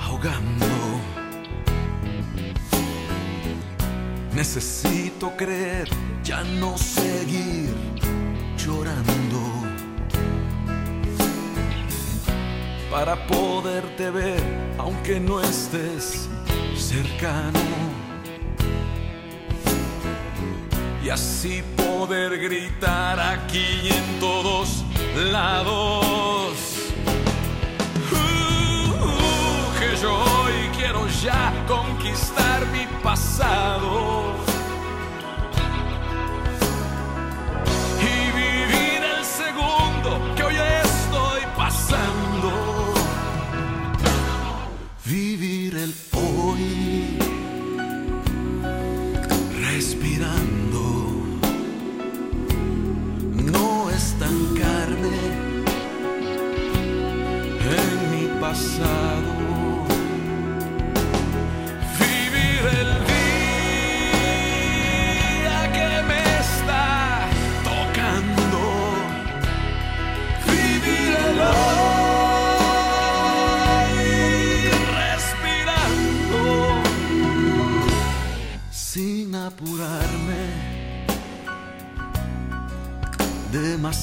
ahogando. Necesito creer, ya no seguir llorando. Para poderte ver, aunque no estés cercano. Y así poder gritar aquí y en todos lados. Yo quiero ya conquistar mi pasado.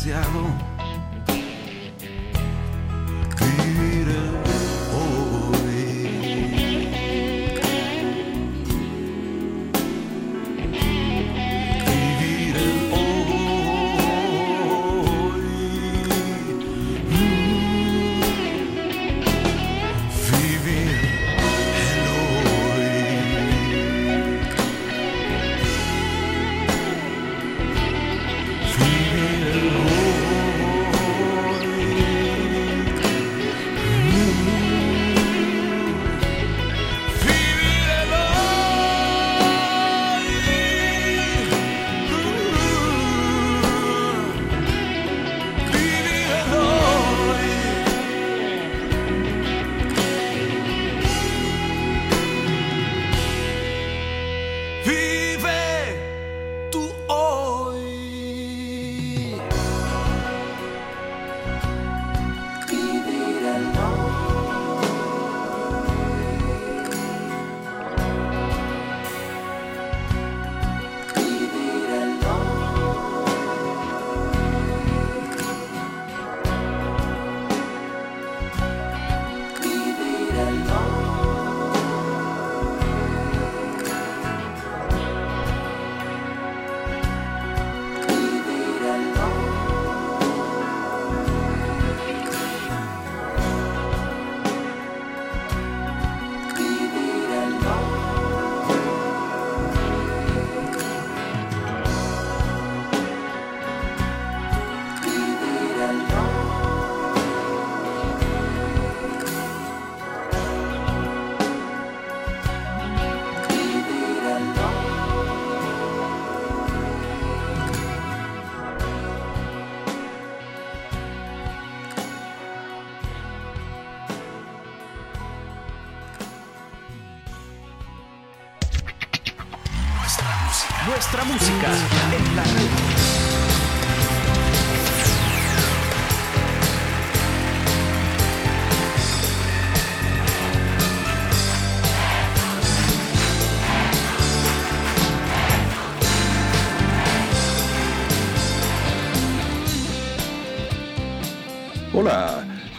demasiado.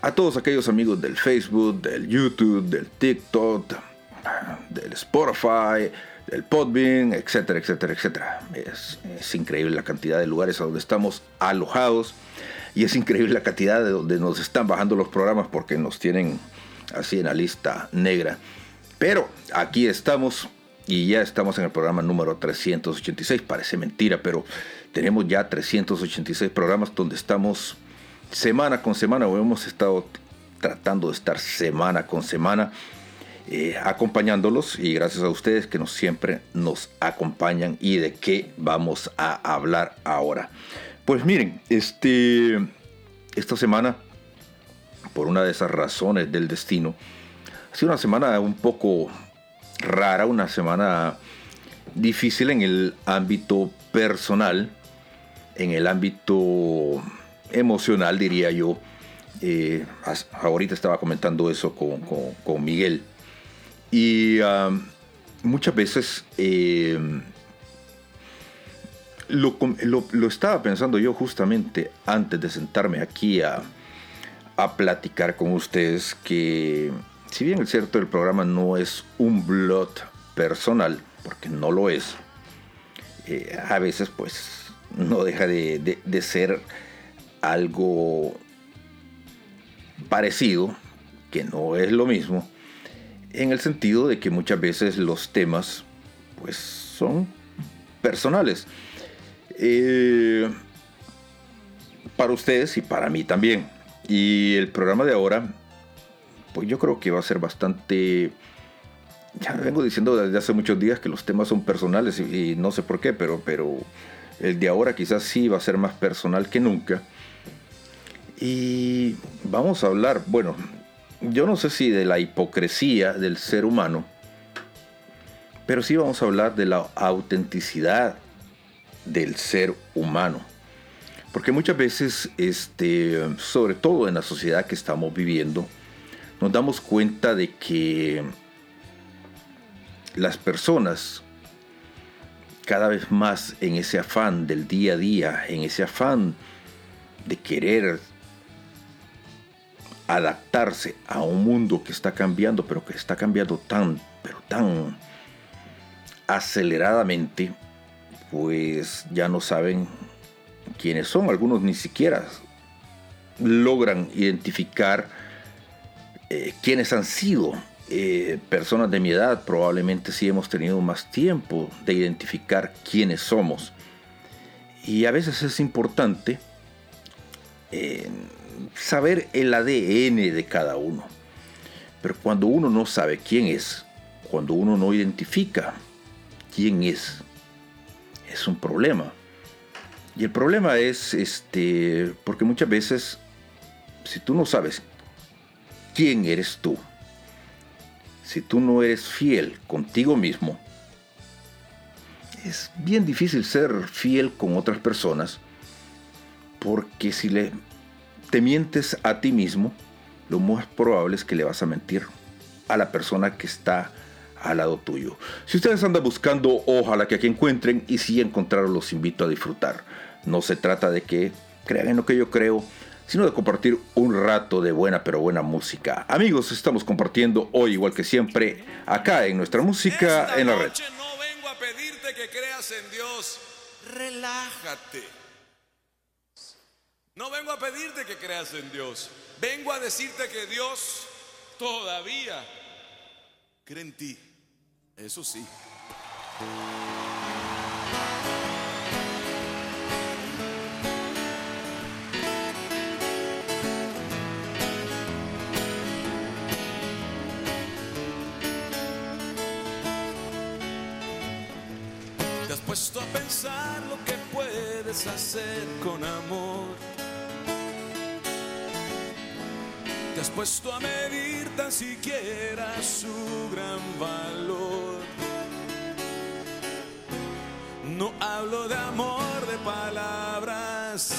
a todos aquellos amigos del Facebook, del YouTube, del TikTok, del Spotify, del Podbean, etcétera, etcétera, etcétera. Es, increíble la cantidad de lugares a donde estamos alojados y es increíble la cantidad de donde nos están bajando los programas porque nos tienen así en la lista negra. Pero aquí estamos y ya estamos en el programa número 386. Parece mentira, pero tenemos ya 386 programas donde estamos semana con semana, hemos estado tratando de estar semana con semana eh, acompañándolos y gracias a ustedes que nos siempre nos acompañan y de qué vamos a hablar ahora. Pues miren, este, esta semana, por una de esas razones del destino, ha sido una semana un poco rara, una semana difícil en el ámbito personal, en el ámbito emocional, diría yo. Eh, ahorita estaba comentando eso con, Miguel. Y muchas veces eh, lo, estaba pensando yo justamente antes de sentarme aquí a, a platicar con ustedes que si bien es cierto el programa no es un blog personal, porque no lo es, eh, a veces pues no deja de, de ser algo parecido, que no es lo mismo, en el sentido de que muchas veces los temas pues son personales. Eh, para ustedes y para mí también. Y el programa de ahora, pues yo creo que va a ser bastante... Ya vengo diciendo desde hace muchos días que los temas son personales y, y no sé por qué, pero, pero el de ahora quizás sí va a ser más personal que nunca y vamos a hablar, bueno, yo no sé si de la hipocresía del ser humano, pero sí vamos a hablar de la autenticidad del ser humano. Porque muchas veces, este, sobre todo en la sociedad que estamos viviendo, nos damos cuenta de que las personas cada vez más en ese afán del día a día, en ese afán de querer adaptarse a un mundo que está cambiando, pero que está cambiando tan, pero tan aceleradamente, pues ya no saben quiénes son. Algunos ni siquiera logran identificar eh, quiénes han sido. Eh, personas de mi edad probablemente sí hemos tenido más tiempo de identificar quiénes somos. Y a veces es importante eh, saber el ADN de cada uno. Pero cuando uno no sabe quién es, cuando uno no identifica quién es, es un problema. Y el problema es este porque muchas veces si tú no sabes quién eres tú, si tú no eres fiel contigo mismo, es bien difícil ser fiel con otras personas porque si le te mientes a ti mismo, lo más probable es que le vas a mentir a la persona que está al lado tuyo. Si ustedes andan buscando, ojalá que aquí encuentren y si encontraron los invito a disfrutar. No se trata de que crean en lo que yo creo, sino de compartir un rato de buena pero buena música. Amigos, estamos compartiendo hoy igual que siempre acá en nuestra música en la red. No vengo a pedirte que creas en Dios. Relájate. No vengo a pedirte que creas en Dios. Vengo a decirte que Dios todavía cree en ti. Eso sí. Te has puesto a pensar lo que puedes hacer con amor Te has puesto a medir tan siquiera su gran valor. No hablo de amor de palabras,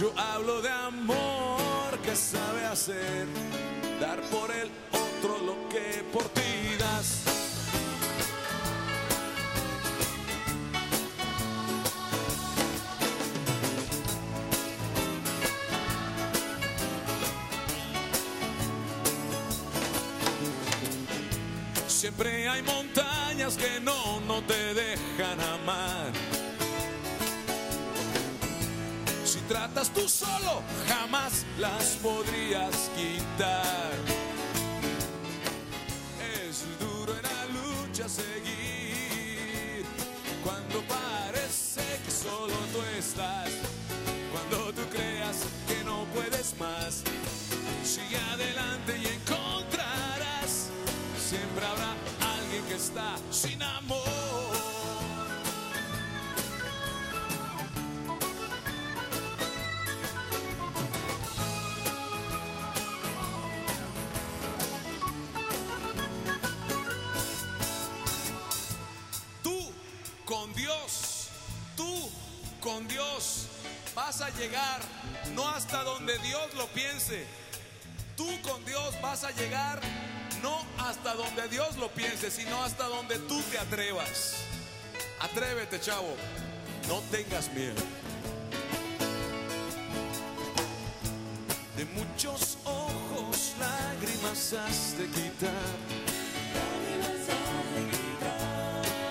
yo hablo de amor que sabe hacer, dar por el otro lo que por ti Siempre hay montañas que no, no te dejan amar. Si tratas tú solo, jamás las podrías quitar. Es duro en la lucha seguir cuando parece que solo tú estás. Cuando tú creas que no puedes más, sigue adelante y sin amor. Tú con Dios, tú con Dios vas a llegar no hasta donde Dios lo piense. Tú con Dios vas a llegar no hasta donde Dios lo piense, sino hasta donde tú te atrevas. Atrévete, chavo. No tengas miedo. De muchos ojos lágrimas has de quitar.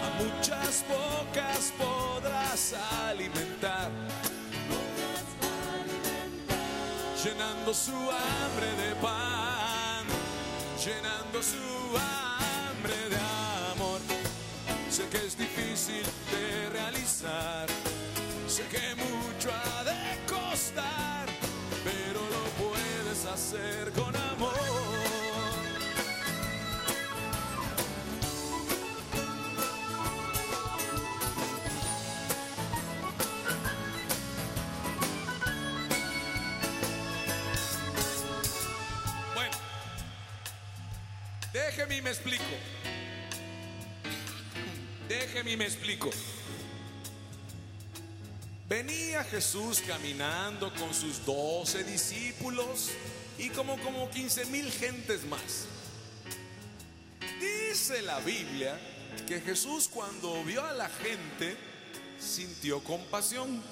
A muchas bocas podrás alimentar. Llenando su hambre de pan, llenando su hambre de amor. Sé que es difícil de realizar, déjeme y me explico. Déjeme y me explico. Venía Jesús caminando con sus doce discípulos y como, como 15 mil gentes más. Dice la Biblia que Jesús cuando vio a la gente sintió compasión,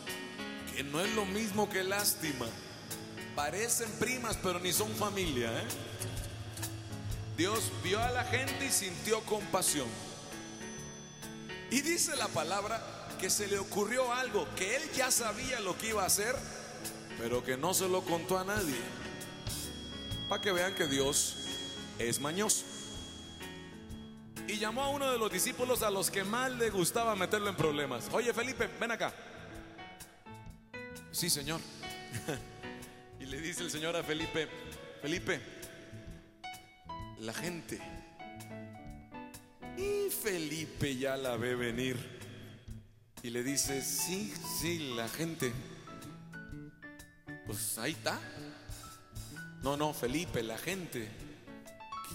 que no es lo mismo que lástima. Parecen primas, pero ni son familia. ¿eh? Dios vio a la gente y sintió compasión. Y dice la palabra que se le ocurrió algo, que él ya sabía lo que iba a hacer, pero que no se lo contó a nadie. Para que vean que Dios es mañoso. Y llamó a uno de los discípulos a los que más le gustaba meterlo en problemas. Oye Felipe, ven acá. Sí, señor. y le dice el Señor a Felipe, Felipe, la gente. Y Felipe ya la ve venir. Y le dice, sí, sí, la gente. Pues ahí está. No, no, Felipe, la gente.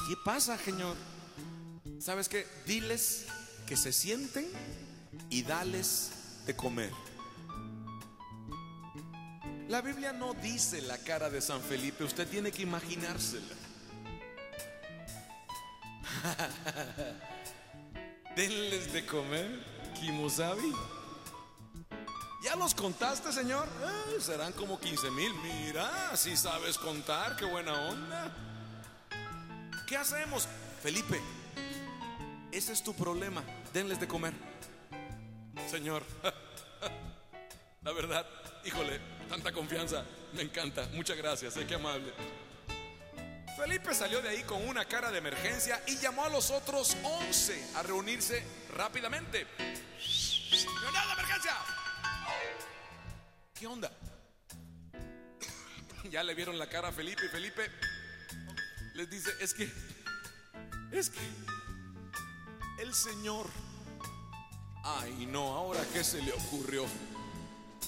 ¿Qué pasa, Señor? ¿Sabes qué? Diles que se sienten y dales de comer. La Biblia no dice la cara de San Felipe, usted tiene que imaginársela. Denles de comer, Kimusabi. ¿Ya los contaste, señor? Serán como 15 mil. Mira, si sabes contar, qué buena onda. ¿Qué hacemos? Felipe, ese es tu problema. Denles de comer. Señor, la verdad, híjole, tanta confianza. Me encanta. Muchas gracias, eh, qué amable. Felipe salió de ahí con una cara de emergencia y llamó a los otros 11 a reunirse rápidamente. ¡Reunión de emergencia! ¿Qué onda? Ya le vieron la cara a Felipe y Felipe les dice, es que, es que el Señor Ay, no, ahora qué se le ocurrió.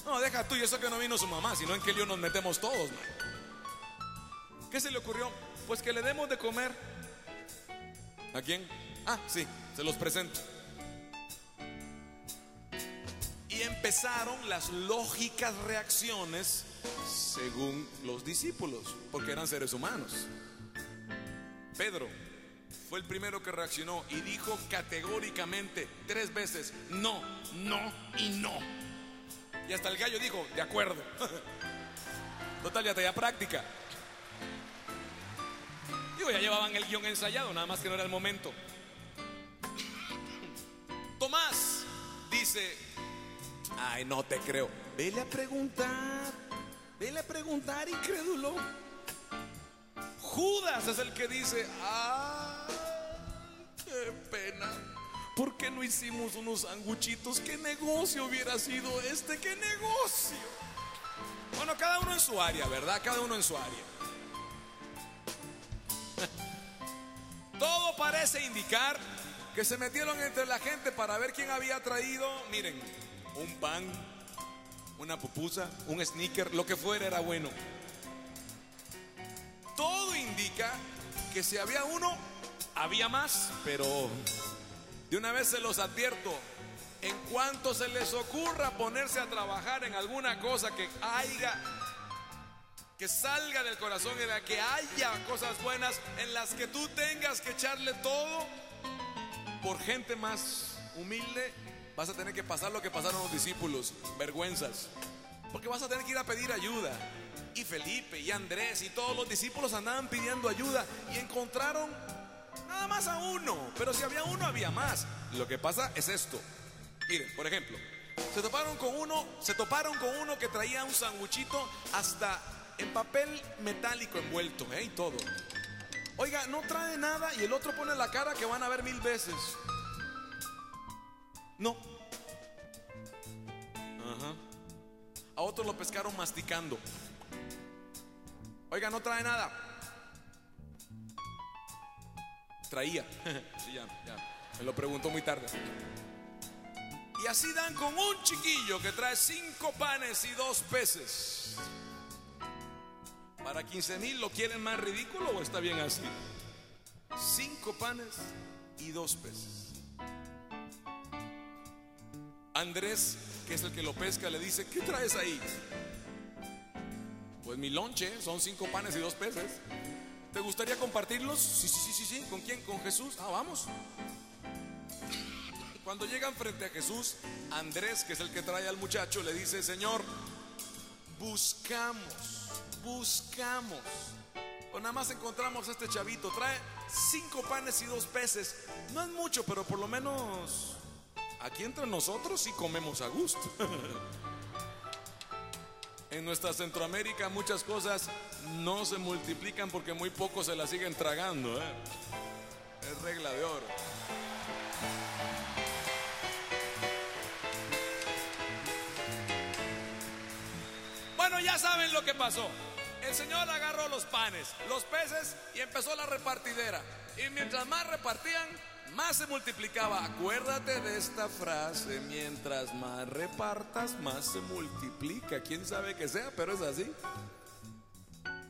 No, deja tú y eso que no vino su mamá, sino en qué lío nos metemos todos. ¿Qué se le ocurrió? Pues que le demos de comer. ¿A quién? Ah, sí, se los presento. Y empezaron las lógicas reacciones según los discípulos, porque eran seres humanos. Pedro fue el primero que reaccionó y dijo categóricamente tres veces, no, no y no. Y hasta el gallo dijo, de acuerdo. Total, ya tenía práctica. Digo, ya llevaban el guion ensayado, nada más que no era el momento. Tomás dice, ay, no te creo. Vele a preguntar, vele a preguntar, incrédulo. Judas es el que dice, ay, qué pena. ¿Por qué no hicimos unos sanguchitos? ¿Qué negocio hubiera sido este? ¿Qué negocio? Bueno, cada uno en su área, ¿verdad? Cada uno en su área. Todo parece indicar que se metieron entre la gente para ver quién había traído, miren, un pan, una pupusa, un sneaker, lo que fuera era bueno. Todo indica que si había uno, había más, pero de una vez se los advierto, en cuanto se les ocurra ponerse a trabajar en alguna cosa que haya, que salga del corazón y de que haya cosas buenas en las que tú tengas que echarle todo, por gente más humilde, vas a tener que pasar lo que pasaron los discípulos, vergüenzas. Porque vas a tener que ir a pedir ayuda. Y Felipe y Andrés y todos los discípulos andaban pidiendo ayuda y encontraron nada más a uno. Pero si había uno, había más. Lo que pasa es esto. Miren, por ejemplo, se toparon con uno, se toparon con uno que traía un sanguchito hasta en papel metálico envuelto, ¿eh? Y todo. Oiga, no trae nada y el otro pone la cara que van a ver mil veces. No. Ajá. A otros lo pescaron masticando. Oiga, no trae nada. Traía. sí, ya, ya. Me lo preguntó muy tarde. Y así dan con un chiquillo que trae cinco panes y dos peces. ¿Para 15 mil lo quieren más ridículo o está bien así? Cinco panes y dos peces. Andrés, que es el que lo pesca, le dice, ¿qué traes ahí? Pues mi lonche, son cinco panes y dos peces. ¿Te gustaría compartirlos? Sí, sí, sí, sí, sí. ¿Con quién? ¿Con Jesús? Ah, vamos. Cuando llegan frente a Jesús, Andrés, que es el que trae al muchacho, le dice, Señor, buscamos, buscamos. O nada más encontramos a este chavito, trae cinco panes y dos peces. No es mucho, pero por lo menos aquí entre nosotros sí comemos a gusto. En nuestra Centroamérica muchas cosas no se multiplican porque muy pocos se las siguen tragando. ¿eh? Es regla de oro. Bueno, ya saben lo que pasó. El Señor agarró los panes, los peces y empezó la repartidera. Y mientras más repartían, más se multiplicaba. Acuérdate de esta frase, mientras más repartas, más se multiplica. ¿Quién sabe que sea? Pero es así.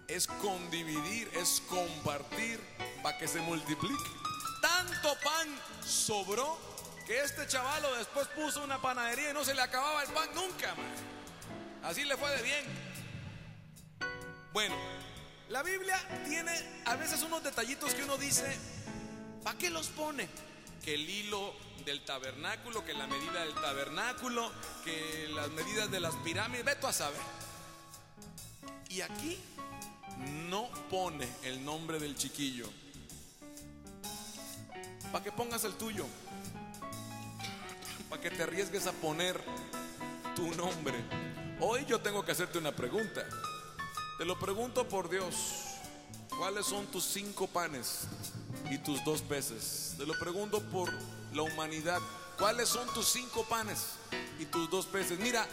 Es condividir, es compartir para que se multiplique. Tanto pan sobró que este chavalo después puso una panadería y no se le acababa el pan nunca, man. Así le fue de bien. Bueno, la Biblia tiene a veces unos detallitos que uno dice, ¿para qué los pone? Que el hilo del tabernáculo, que la medida del tabernáculo, que las medidas de las pirámides, veto a saber. Y aquí no pone el nombre del chiquillo. Para que pongas el tuyo. Para que te arriesgues a poner tu nombre. Hoy yo tengo que hacerte una pregunta. Te lo pregunto por Dios. ¿Cuáles son tus cinco panes y tus dos peces? Te lo pregunto por la humanidad. ¿Cuáles son tus cinco panes y tus dos peces? Mira,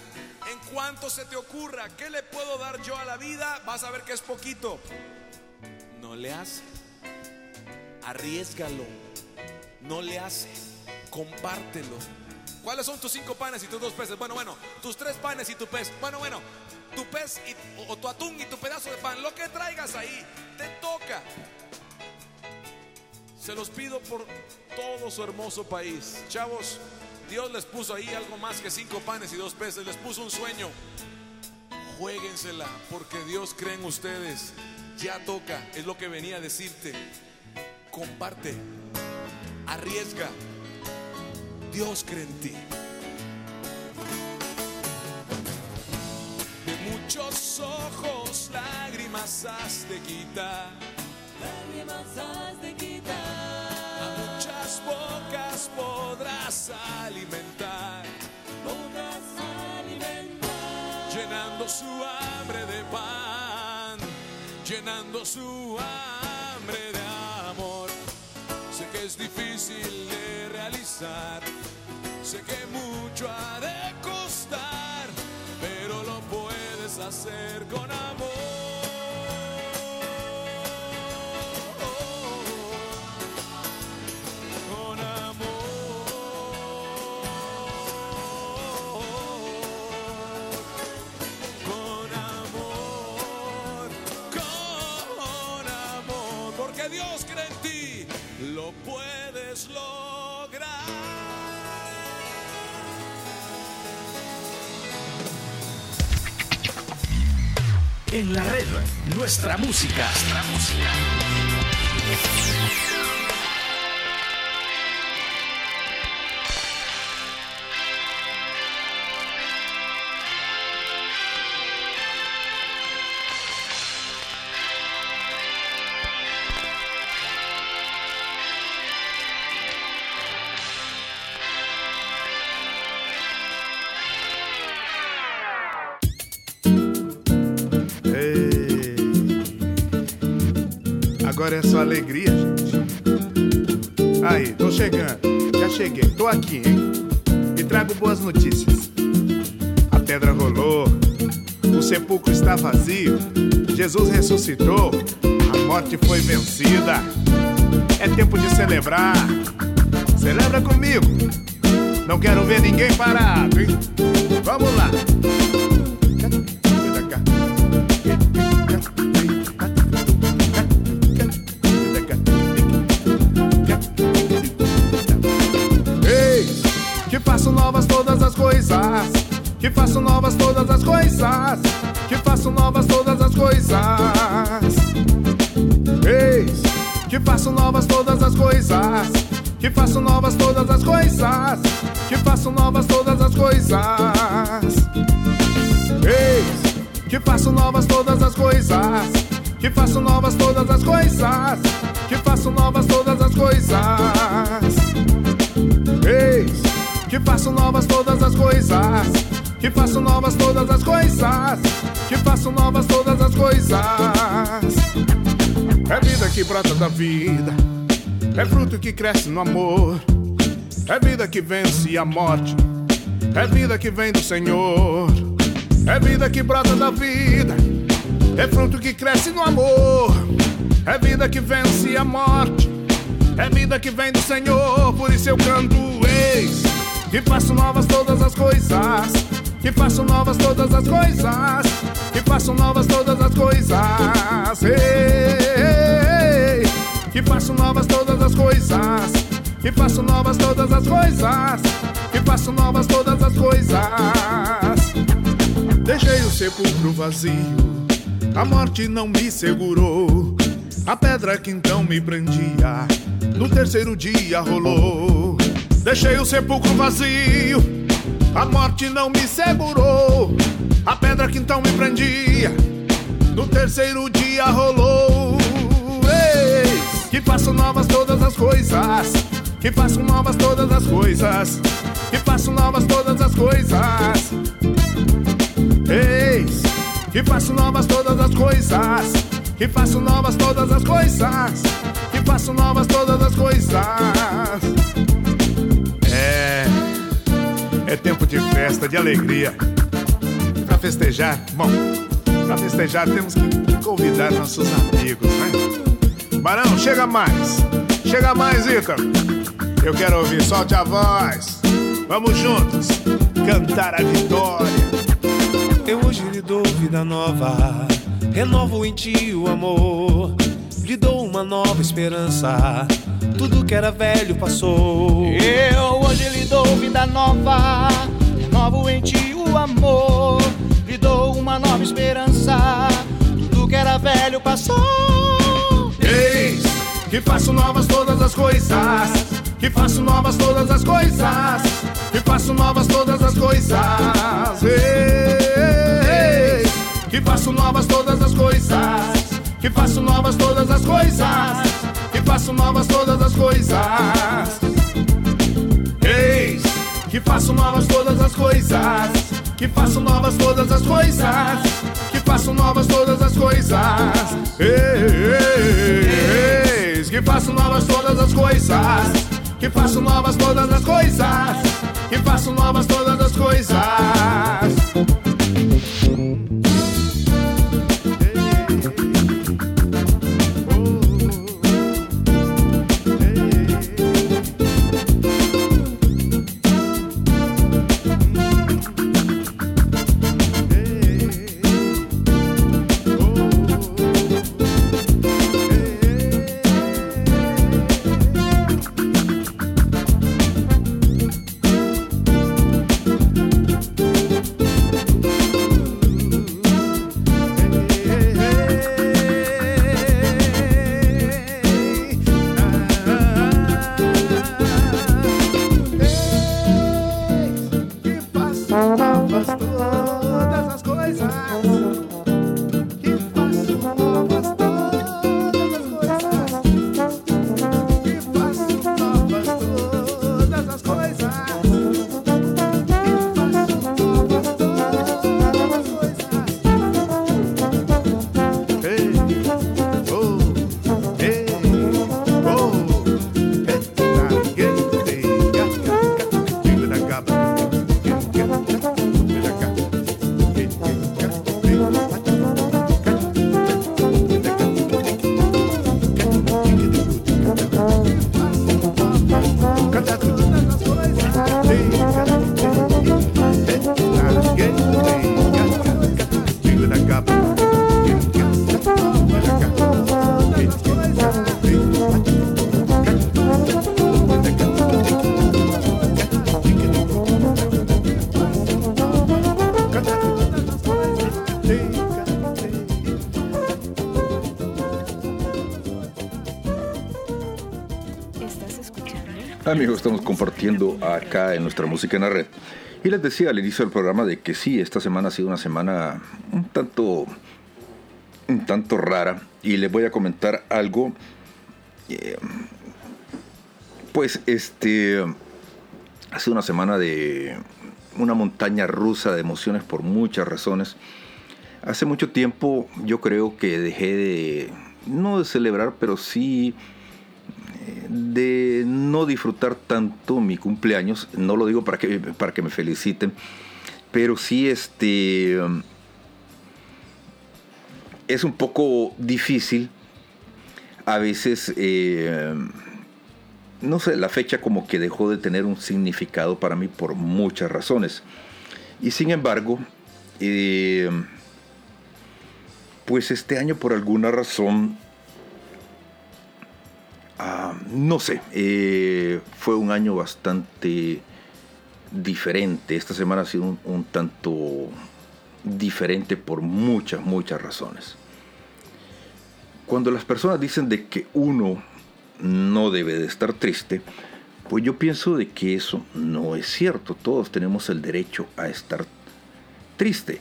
en cuanto se te ocurra, ¿qué le puedo dar yo a la vida? Vas a ver que es poquito. No le hace. Arriesgalo. No le hace. Compártelo. ¿Cuáles son tus cinco panes y tus dos peces? Bueno, bueno, tus tres panes y tu pez. Bueno, bueno, tu pez y, o, o tu atún y tu pedazo de pan. Lo que traigas ahí, te toca. Se los pido por todo su hermoso país. Chavos, Dios les puso ahí algo más que cinco panes y dos peces. Les puso un sueño. Juéguensela, porque Dios cree en ustedes. Ya toca, es lo que venía a decirte. Comparte, arriesga. Dios cree en ti. De muchos ojos lágrimas has de quitar. Lágrimas has de quitar. A muchas bocas podrás alimentar, Podrás alimentar. llenando su hambre de pan, llenando su hambre de amor. Sé que es difícil sé que mucho ha de costar, pero lo puedes hacer con amor. En la red, nuestra música. Nuestra música. Cheguei, tô aqui, hein? E trago boas notícias. A pedra rolou, o sepulcro está vazio, Jesus ressuscitou, a morte foi vencida. É tempo de celebrar. Celebra comigo. Não quero ver ninguém parado, hein? Vamos lá. Faço novas todas as coisas. Que faço novas todas as coisas. Eis que faço novas todas as coisas. Que faço novas todas as coisas. Que faço novas todas as coisas. Eis que faço novas todas as coisas. Que faço novas todas as coisas. Que faço novas todas as coisas. Eis que faço novas todas as coisas. Que faço novas todas as coisas. Que faço novas todas as coisas. É vida que brota da vida. É fruto que cresce no amor. É vida que vence a morte. É vida que vem do Senhor. É vida que brota da vida. É fruto que cresce no amor. É vida que vence a morte. É vida que vem do Senhor. Por isso eu canto eis. Que faço novas todas as coisas. Que faço novas todas as coisas. Que faço novas todas as coisas. Ei, que faço novas todas as coisas. Que faço novas todas as coisas. Que faço novas todas as coisas. Deixei o sepulcro vazio, a morte não me segurou. A pedra que então me prendia, no terceiro dia rolou. Deixei o sepulcro vazio, a morte não me segurou. A pedra que então me prendia, no terceiro dia rolou. Ei, que faço novas todas as coisas, que faço novas todas as coisas, que faço novas todas as coisas. Eis que faço novas todas as coisas, que faço novas todas as coisas, que faço novas todas as coisas. É tempo de festa, de alegria. Pra festejar, bom, pra festejar temos que convidar nossos amigos, né? Barão, chega mais, chega mais, Ícaro. Eu quero ouvir, solte a voz. Vamos juntos cantar a vitória. Eu hoje lhe dou vida nova, renovo em ti o amor, lhe dou uma nova esperança. Tudo que era velho passou. Eu hoje lhe dou vida nova, renovo em ti o amor, lhe dou uma nova esperança. Tudo que era velho passou. Eis que faço novas todas as coisas. Que faço novas todas as coisas. Que faço novas todas as coisas. Eis que faço novas todas as coisas. Que faço novas todas as coisas. Faço novas todas as coisas. Eis que faço novas todas as coisas. Que faço novas todas as coisas. Que faço novas todas as coisas. Eis que faço novas todas as coisas. Que faço novas todas as coisas. Que faço novas todas as coisas. Amigos, estamos compartiendo acá en nuestra música en la red. Y les decía al inicio del programa de que sí, esta semana ha sido una semana un tanto, un tanto rara. Y les voy a comentar algo. eh, pues este, ha sido una semana de una montaña rusa de emociones por muchas razones. Hace mucho tiempo yo creo que dejé de, no de celebrar, pero sí de no disfrutar tanto mi cumpleaños. No lo digo para que, para que me feliciten, pero sí este es un poco difícil a veces eh, no sé la fecha como que dejó de tener un significado para mí por muchas razones y sin embargo eh, pues este año por alguna razón no sé, eh, fue un año bastante diferente. Esta semana ha sido un, un tanto diferente por muchas, muchas razones. Cuando las personas dicen de que uno no debe de estar triste, pues yo pienso de que eso no es cierto. Todos tenemos el derecho a estar triste.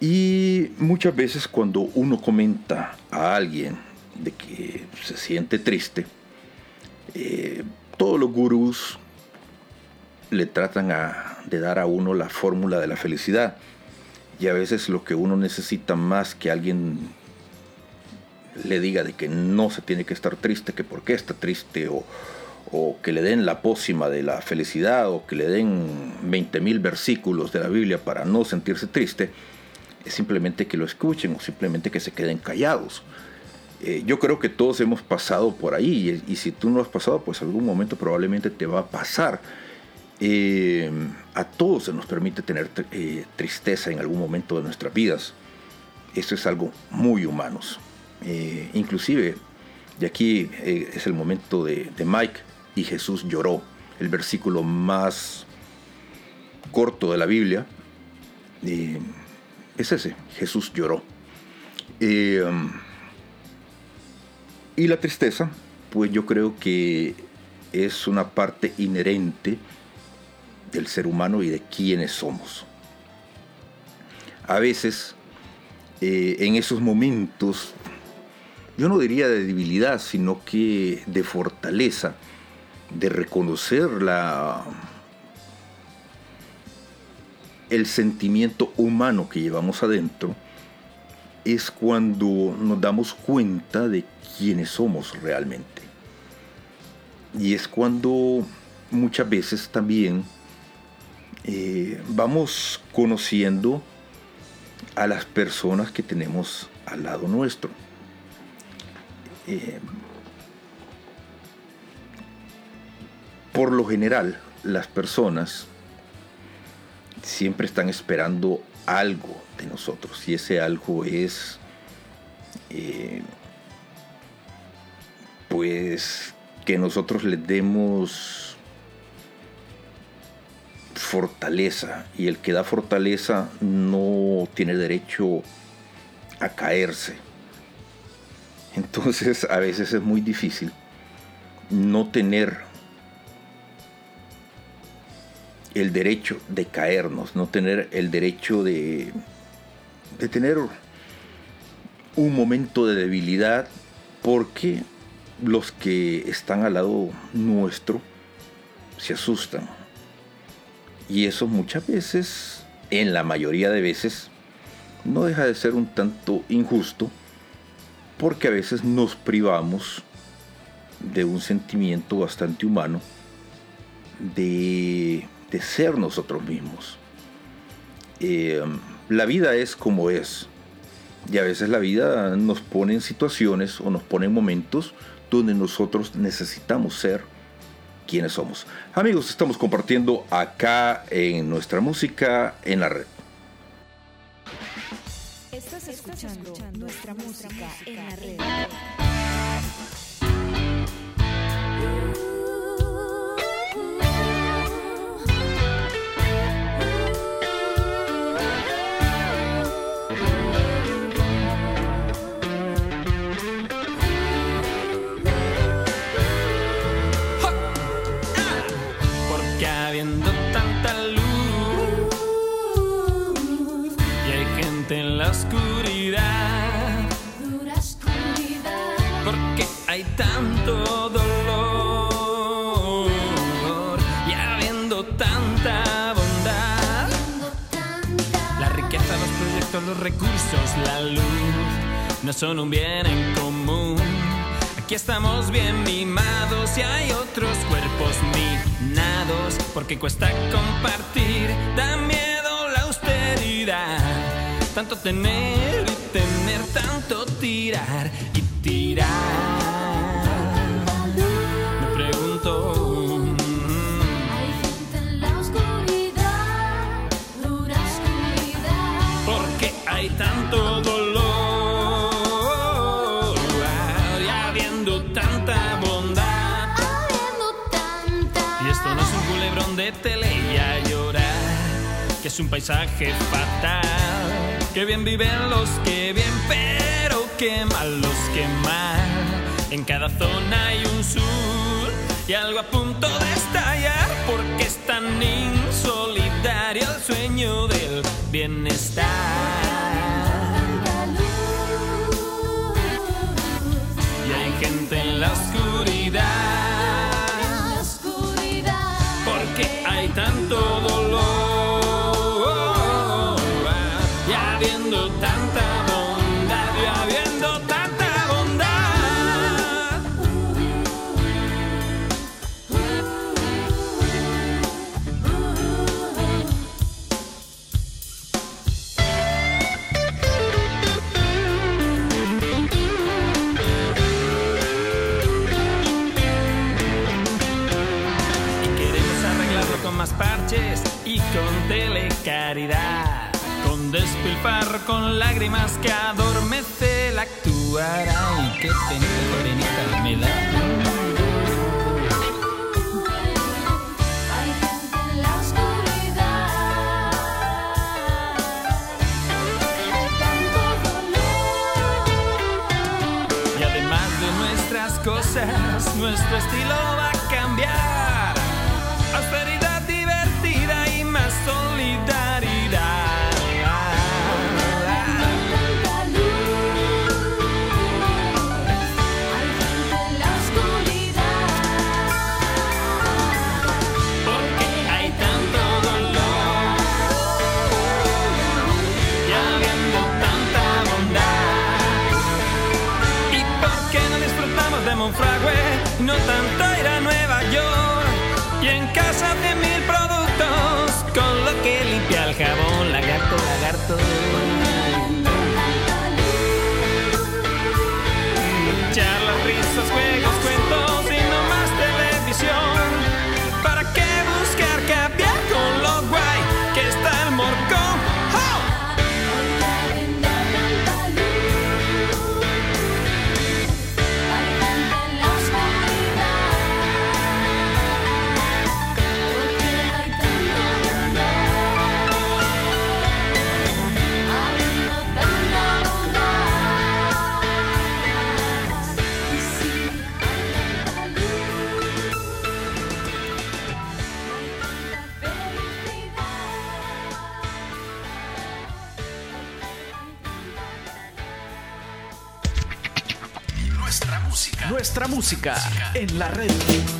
Y muchas veces cuando uno comenta a alguien de que se siente triste, eh, todos los gurús le tratan de dar a uno la fórmula de la felicidad. Y a veces lo que uno necesita más que alguien le diga de que no se tiene que estar triste, que por qué está triste, o, o que le den la pócima de la felicidad, o que le den 20.000 versículos de la Biblia para no sentirse triste, es simplemente que lo escuchen o simplemente que se queden callados. Eh, yo creo que todos hemos pasado por ahí y, si tú no has pasado, pues algún momento probablemente te va a pasar. Eh, a todos se nos permite tener eh, tristeza en algún momento de nuestras vidas. Eso es algo muy humano. Eh, inclusive, de aquí es el momento de, Mike y Jesús lloró, el versículo más corto de la Biblia. Es ese, Jesús lloró. Y la tristeza, pues yo creo que es una parte inherente del ser humano y de quienes somos. A veces, eh, en esos momentos, yo no diría de debilidad, sino que de fortaleza, de reconocer la, el sentimiento humano que llevamos adentro, es cuando nos damos cuenta de quiénes somos realmente. Y es cuando muchas veces también eh, vamos conociendo a las personas que tenemos al lado nuestro. Eh, por lo general, las personas siempre están esperando algo de nosotros y ese algo es eh, pues que nosotros les demos fortaleza. Y el que da fortaleza no tiene derecho a caerse. Entonces a veces es muy difícil no tener el derecho de caernos, no tener el derecho de, de tener un momento de debilidad, porque los que están al lado nuestro se asustan. Y eso muchas veces, en la mayoría de veces, no deja de ser un tanto injusto, porque a veces nos privamos de un sentimiento bastante humano de ser nosotros mismos. Eh, la vida es como es. Y a veces la vida nos pone en situaciones o nos pone en momentos donde nosotros necesitamos ser quienes somos. Amigos, estamos compartiendo acá en nuestra música en la red. Estás escuchando nuestra música en la red. En la red.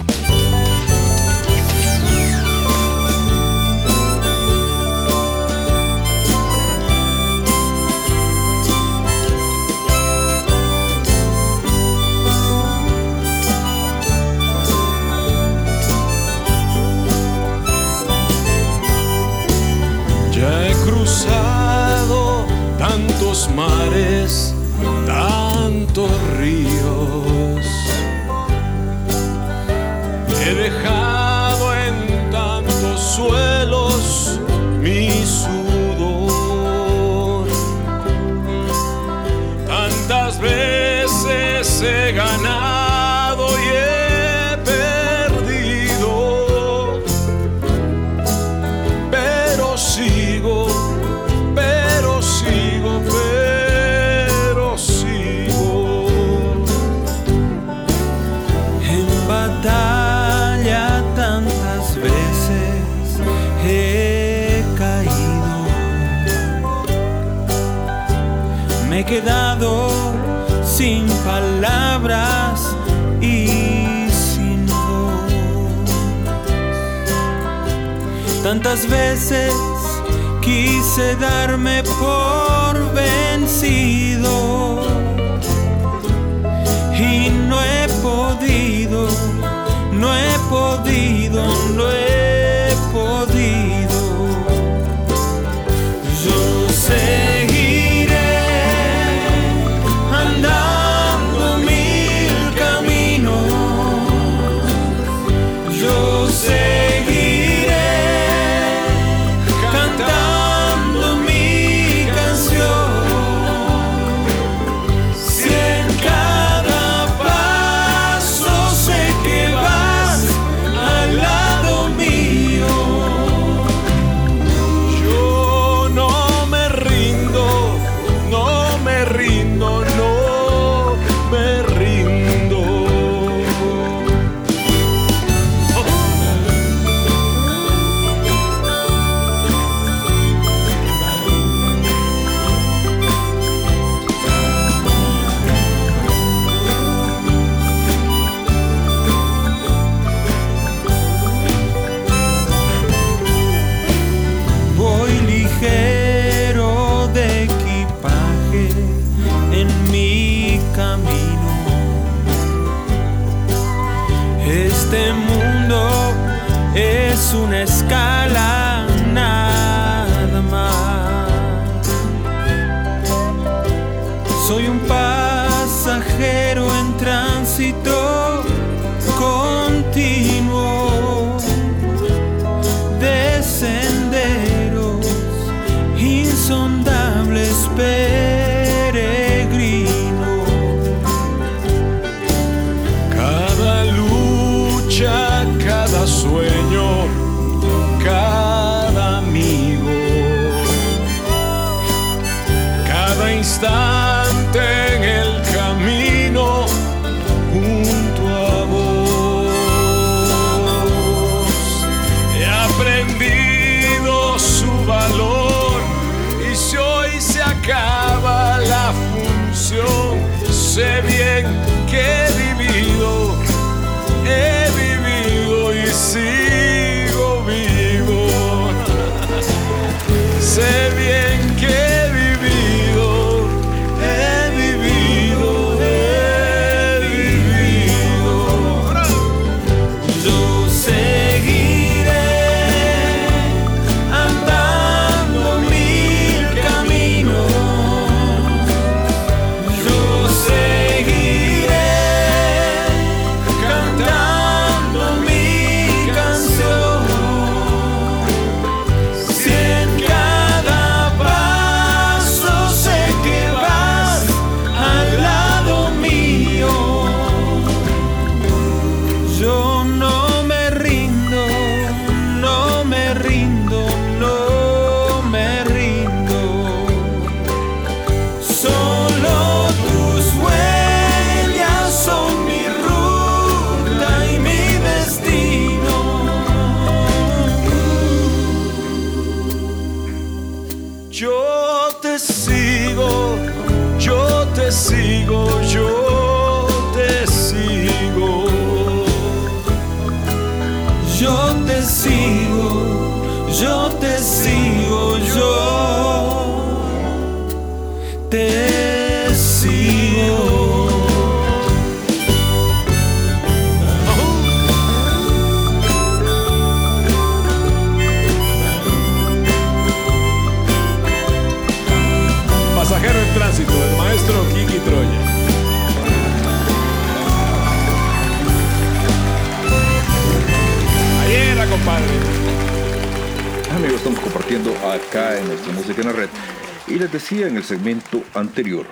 Y les decía en el segmento anterior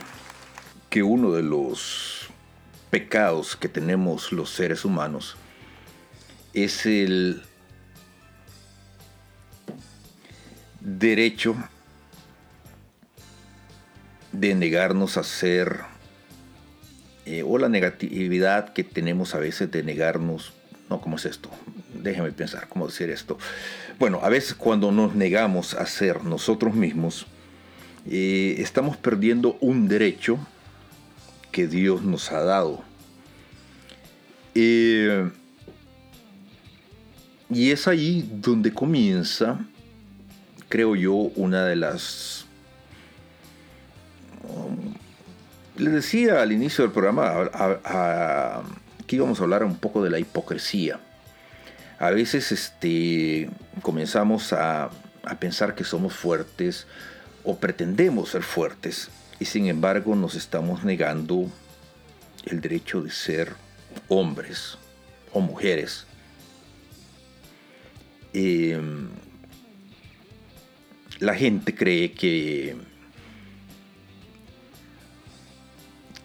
que uno de los pecados que tenemos los seres humanos es el derecho de negarnos a ser, eh, o la negatividad que tenemos a veces de negarnos, no, ¿cómo es esto? Déjeme pensar, ¿cómo decir esto? Bueno, a veces cuando nos negamos a ser nosotros mismos, eh, estamos perdiendo un derecho que Dios nos ha dado. Eh, y es ahí donde comienza, creo yo, una de las les decía al inicio del programa a- que íbamos a hablar un poco de la hipocresía. A veces este, comenzamos a, a pensar que somos fuertes o pretendemos ser fuertes y sin embargo nos estamos negando el derecho de ser hombres o mujeres. Em, la gente cree que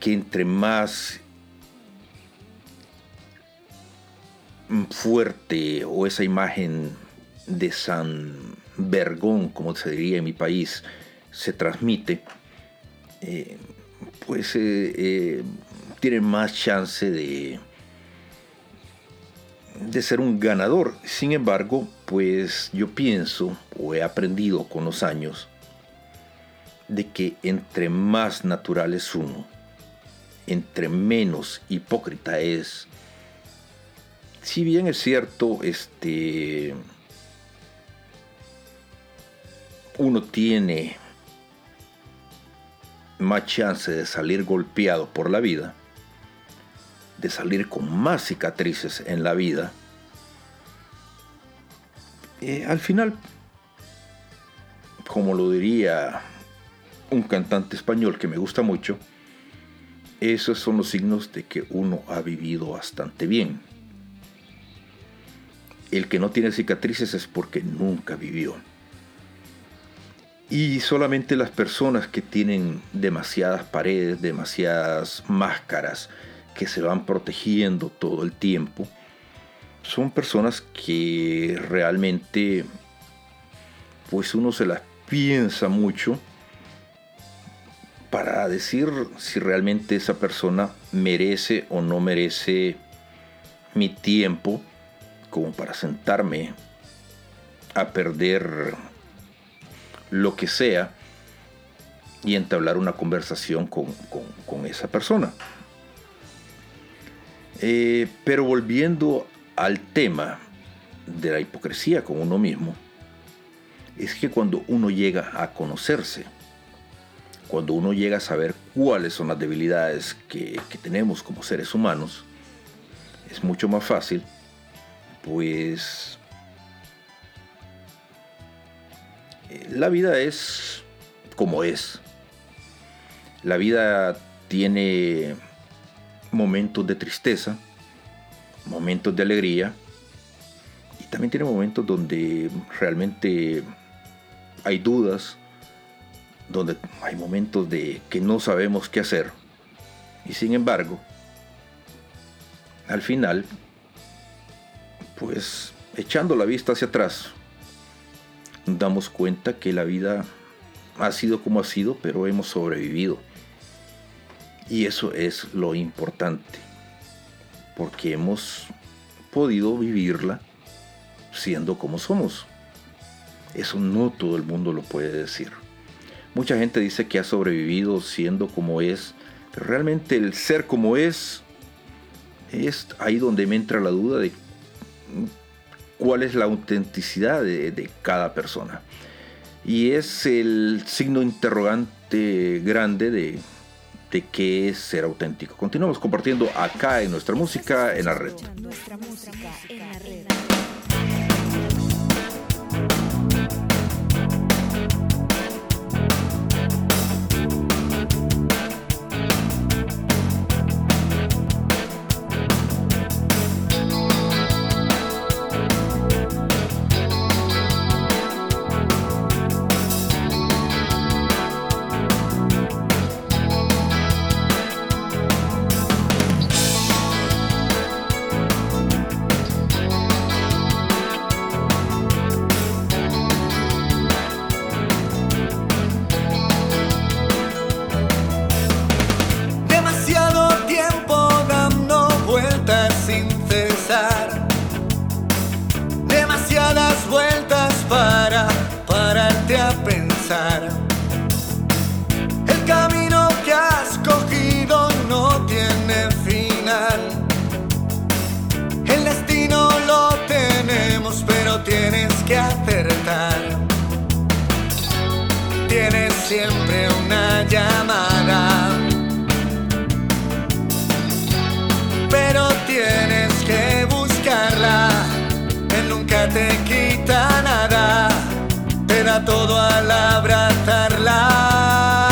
que entre más fuerte o esa imagen de San Vergón, como se diría en mi país, se transmite, eh, pues eh, eh, tiene más chance de, de ser un ganador. Sin embargo, pues yo pienso o he aprendido con los años de que entre más natural es uno, entre menos hipócrita es. Si bien es cierto, este uno tiene más chance de salir golpeado por la vida, de salir con más cicatrices en la vida, eh, al final, como lo diría un cantante español que me gusta mucho, esos son los signos de que uno ha vivido bastante bien. El que no tiene cicatrices es porque nunca vivió. Y solamente las personas que tienen demasiadas paredes, demasiadas máscaras, que se van protegiendo todo el tiempo, son personas que realmente pues uno se las piensa mucho para decir si realmente esa persona merece o no merece mi tiempo como para sentarme a perder lo que sea y entablar una conversación con, esa persona. Eh, pero volviendo al tema de la hipocresía con uno mismo, es que cuando uno llega a conocerse, cuando uno llega a saber cuáles son las debilidades que tenemos como seres humanos, es mucho más fácil, pues la vida es como es. La vida tiene momentos de tristeza, momentos de alegría y también tiene momentos donde realmente hay dudas, donde hay momentos de que no sabemos qué hacer. Y sin embargo, al final, pues echando la vista hacia atrás, damos cuenta que la vida ha sido como ha sido, pero hemos sobrevivido. Y eso es lo importante, porque hemos podido vivirla siendo como somos. Eso no todo el mundo lo puede decir. Mucha gente dice que ha sobrevivido siendo como es, pero realmente el ser como es es ahí donde me entra la duda de cuál es la autenticidad de, cada persona. Y es el signo interrogante grande de, de qué es ser auténtico. Continuamos compartiendo acá en nuestra música en. Nuestra música en la red. Pero tienes que acertar. Tienes siempre una llamada. pero tienes que buscarla. Él nunca te quita nada, te da todo al abrazarla.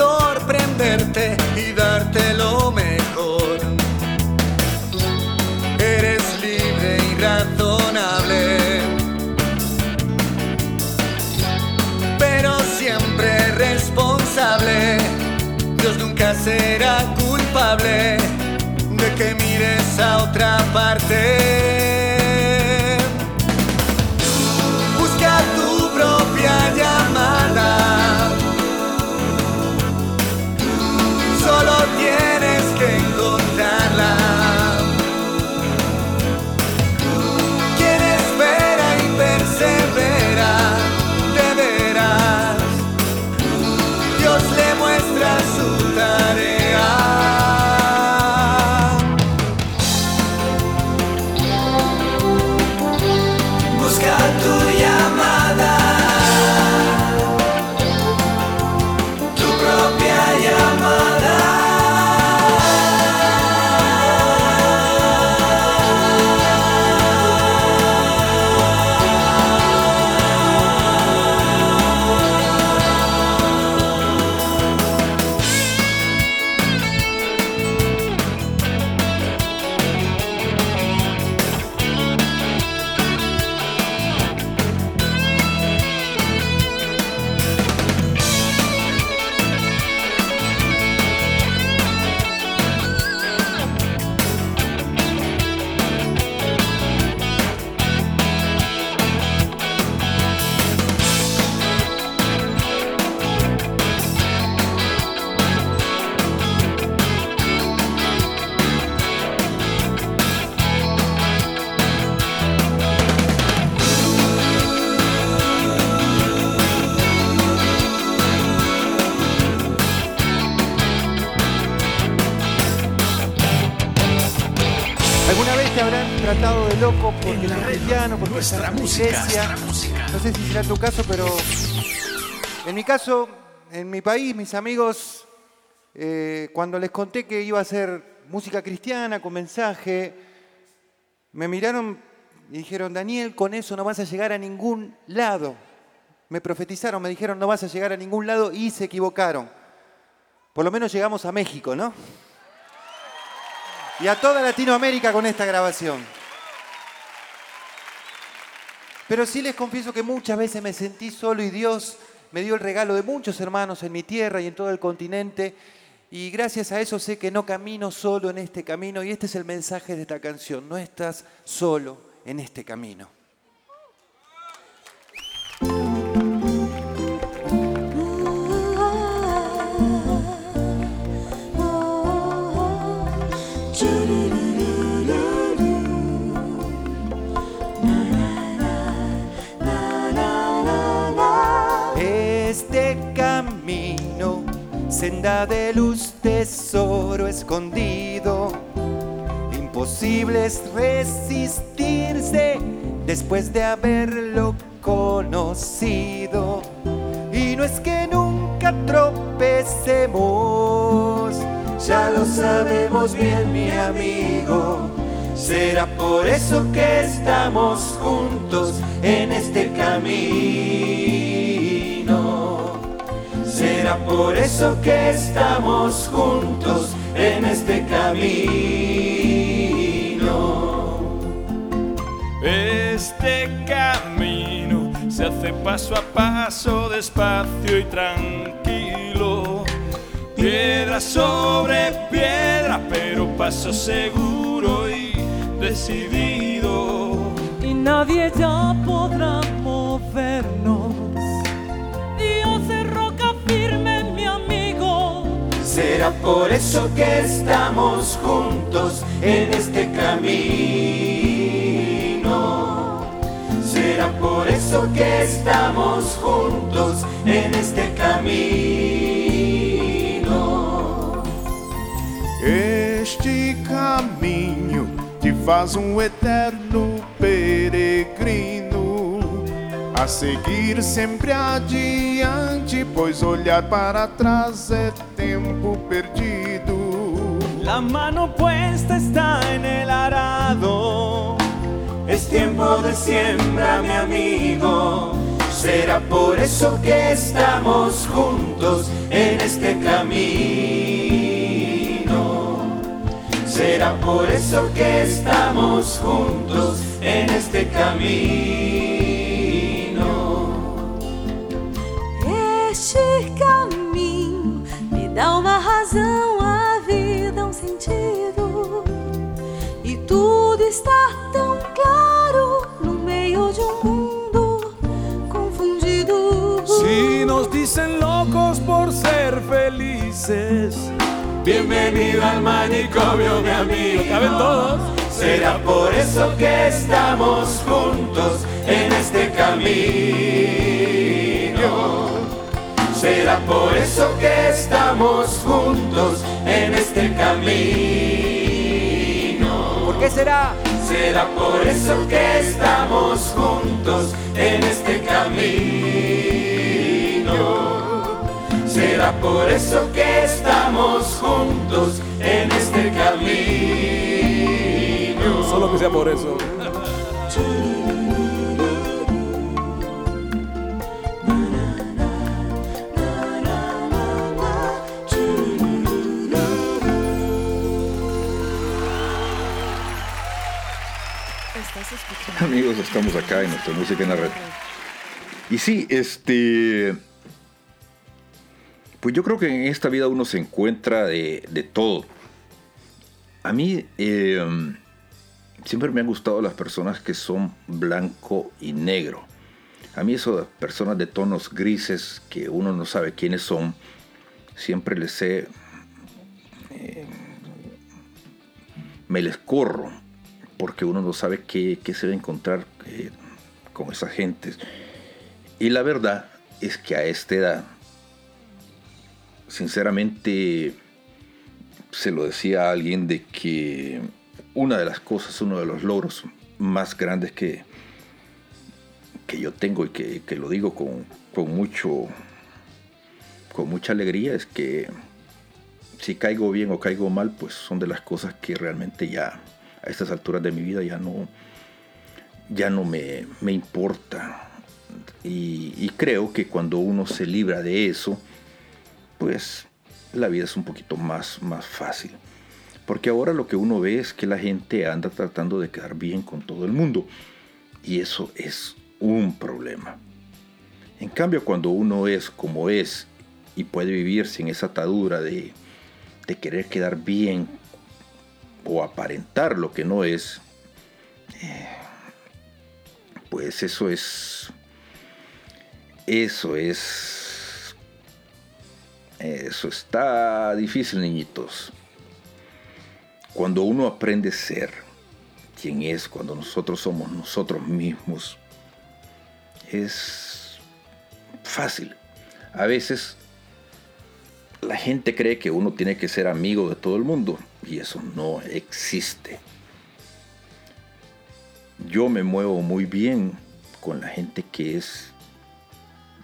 Sorprenderte y darte lo mejor. Eres libre y razonable. pero siempre responsable. Dios nunca será culpable de que mires a otra parte. Tratado de loco porque red, cristiano, porque en la iglesia? No sé si será tu caso, pero en mi caso, en mi país, mis amigos, eh, cuando les conté que iba a hacer música cristiana con mensaje, me miraron y dijeron, Daniel, con eso no vas a llegar a ningún lado. Me profetizaron, me dijeron, no vas a llegar a ningún lado y se equivocaron. Por lo menos llegamos a México, ¿no? Y a toda Latinoamérica con esta grabación. Pero sí les confieso que muchas veces me sentí solo y Dios me dio el regalo de muchos hermanos en mi tierra y en todo el continente. Y gracias a eso sé que no camino solo en este camino. Y este es el mensaje de esta canción. No estás solo en este camino. Senda de luz, tesoro escondido. Imposible es resistirse después de haberlo conocido. Y no es que nunca tropecemos, ya lo sabemos bien, mi amigo. Será por eso que estamos juntos en este camino. Será por eso que estamos juntos en este camino. Este camino se hace paso a paso, despacio y tranquilo. Piedra sobre piedra, pero paso seguro y decidido. y nadie ya podrá movernos. Será por eso que estamos juntos en este camino. Será por eso que estamos juntos en este camino. Este caminho te faz um eterno peregrino a seguir sempre adiante, pois olhar para trás é tempo perdido. La mano puesta está en el arado. Es tiempo de siembra, mi amigo. Será por eso que estamos juntos en este camino. Será por eso que estamos juntos en este camino. Dá uma razão, a vida um sentido. E tudo está tão claro no meio de um mundo confundido. Si nos dicen locos por ser felices, Bienvenido al manicomio, mi amigo. ¿Caben todos? Será por eso que estamos juntos en este camino. Será por eso que estamos juntos en este camino. ¿Por qué será? Será por eso que estamos juntos en este camino. Será por eso que estamos juntos en este camino. solo que sea por eso. Amigos, estamos acá en nuestra música en la red. Y sí, este. Pues yo creo que en esta vida uno se encuentra de, de todo. A mí eh, siempre me han gustado las personas que son blanco y negro. A mí de personas de tonos grises que uno no sabe quiénes son, siempre les he... eh, me les corro porque uno no sabe qué, qué se va a encontrar eh, con esas gentes. Y la verdad es que a esta edad, sinceramente, se lo decía a alguien de que una de las cosas, uno de los logros más grandes que, que yo tengo y que, que lo digo con, con, mucho con mucha alegría es que si caigo bien o caigo mal, pues son de las cosas que realmente ya a estas alturas de mi vida ya no, ya no me, me importa. Y, creo que cuando uno se libra de eso, pues la vida es un poquito más, más fácil. Porque ahora lo que uno ve es que la gente anda tratando de quedar bien con todo el mundo. Y eso es un problema. En cambio, cuando uno es como es y puede vivir sin esa atadura de, de querer quedar bien o aparentar lo que no es, eh, pues eso es, eso es, eso está difícil, niñitos. Cuando uno aprende a ser quien es, cuando nosotros somos nosotros mismos, es fácil. A veces la gente cree que uno tiene que ser amigo de todo el mundo y eso no existe. Yo me muevo muy bien con la gente que es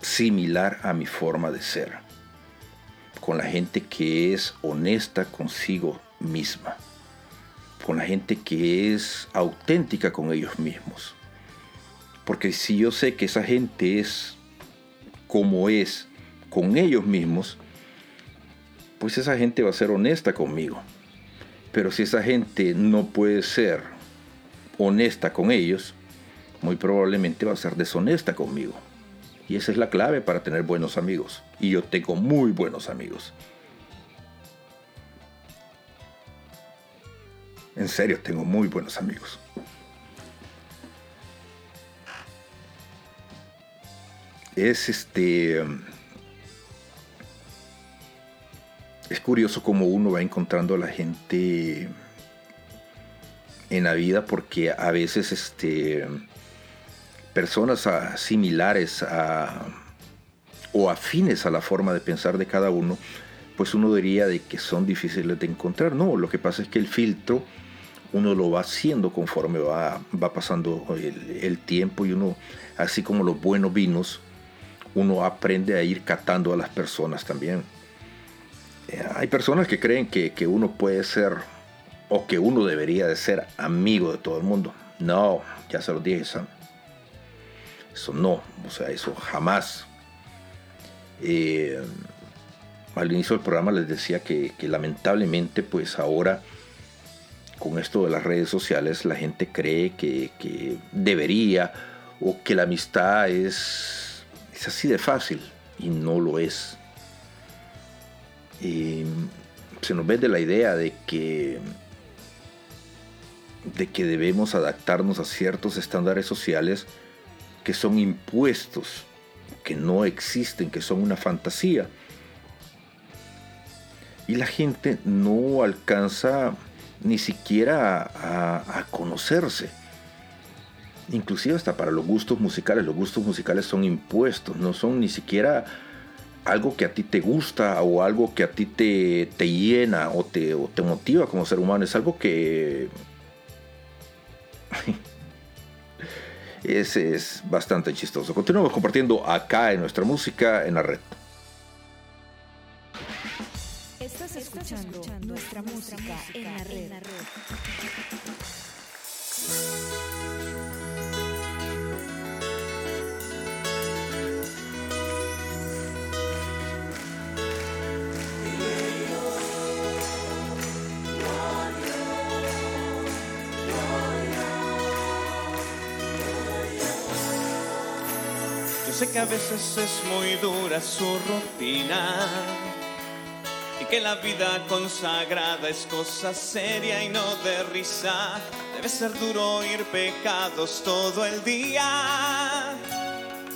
similar a mi forma de ser, con la gente que es honesta consigo misma, con la gente que es auténtica con ellos mismos. Porque si yo sé que esa gente es como es con ellos mismos, pues esa gente va a ser honesta conmigo. Pero si esa gente no puede ser honesta con ellos, muy probablemente va a ser deshonesta conmigo. Y esa es la clave para tener buenos amigos. Y yo tengo muy buenos amigos. En serio, tengo muy buenos amigos. Es este es curioso cómo uno va encontrando a la gente en la vida porque a veces este, personas similares o afines a la forma de pensar de cada uno, pues uno diría de que son difíciles de encontrar. No, lo que pasa es que el filtro uno lo va haciendo conforme va, va pasando el, el tiempo y uno, así como los buenos vinos, uno aprende a ir catando a las personas también. Eh, hay personas que creen que, uno puede ser o que uno debería de ser amigo de todo el mundo. No, ya se lo dije, eso, eso no, o sea, eso jamás. Eh, al inicio del programa les decía que, lamentablemente pues ahora con esto de las redes sociales la gente cree que, que debería o que la amistad es, es así de fácil y no lo es se nos ve de la idea de que de que debemos adaptarnos a ciertos estándares sociales que son impuestos, que no existen, que son una fantasía. Y la gente no alcanza ni siquiera a, a conocerse. Inclusive hasta para los gustos musicales, los gustos musicales son impuestos, no son ni siquiera algo que a ti te gusta o algo que a ti te, te llena o te, o te motiva como ser humano. Es algo que... Ese es bastante chistoso. Continuamos compartiendo acá en nuestra música en la red. Estás escuchando, nuestra, música, en la red. Sé que a veces es muy dura su rutina y que la vida consagrada es cosa seria y no de risa. Debe ser duro oír pecados todo el día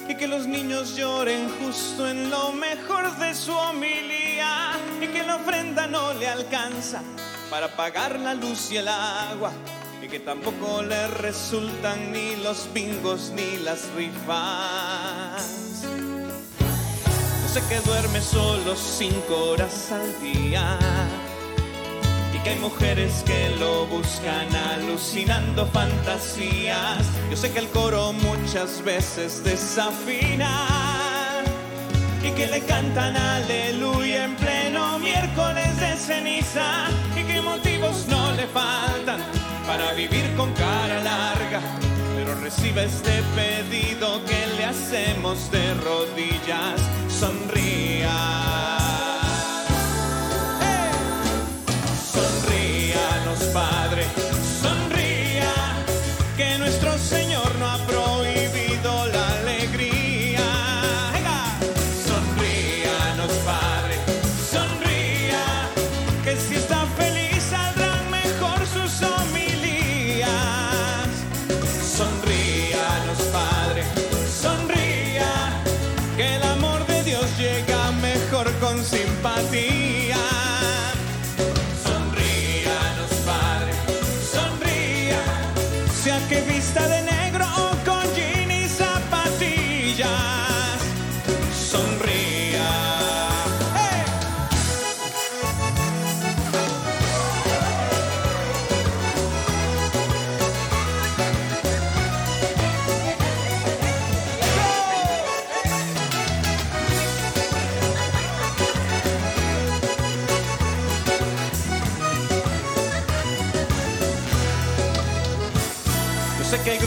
y que los niños lloren justo en lo mejor de su homilía y que la ofrenda no le alcanza para pagar la luz y el agua y que tampoco le resultan ni los bingos ni las rifas. Yo sé que duerme solo cinco horas al día y que hay mujeres que lo buscan alucinando fantasías. Yo sé que el coro muchas veces desafina y que le cantan aleluya en pleno miércoles de ceniza y que motivos no le faltan para vivir con cara larga. Pero recibe este pedido que le hacemos de rodillas, sonría.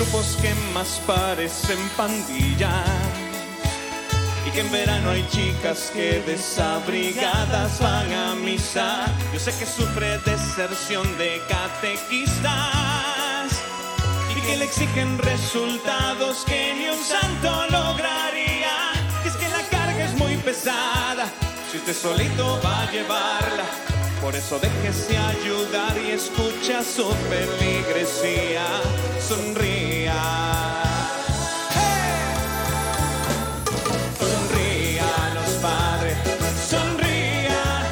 Grupos que más parecen pandillas y que en verano hay chicas que desabrigadas van a misa. Yo sé que sufre deserción de catequistas y que le exigen resultados que ni un santo lograría. Es que la carga es muy pesada, si usted solito va a llevarla. Por eso déjese ayudar y escucha su feligresía. Sonría. Sonríanos, Padre, sonría,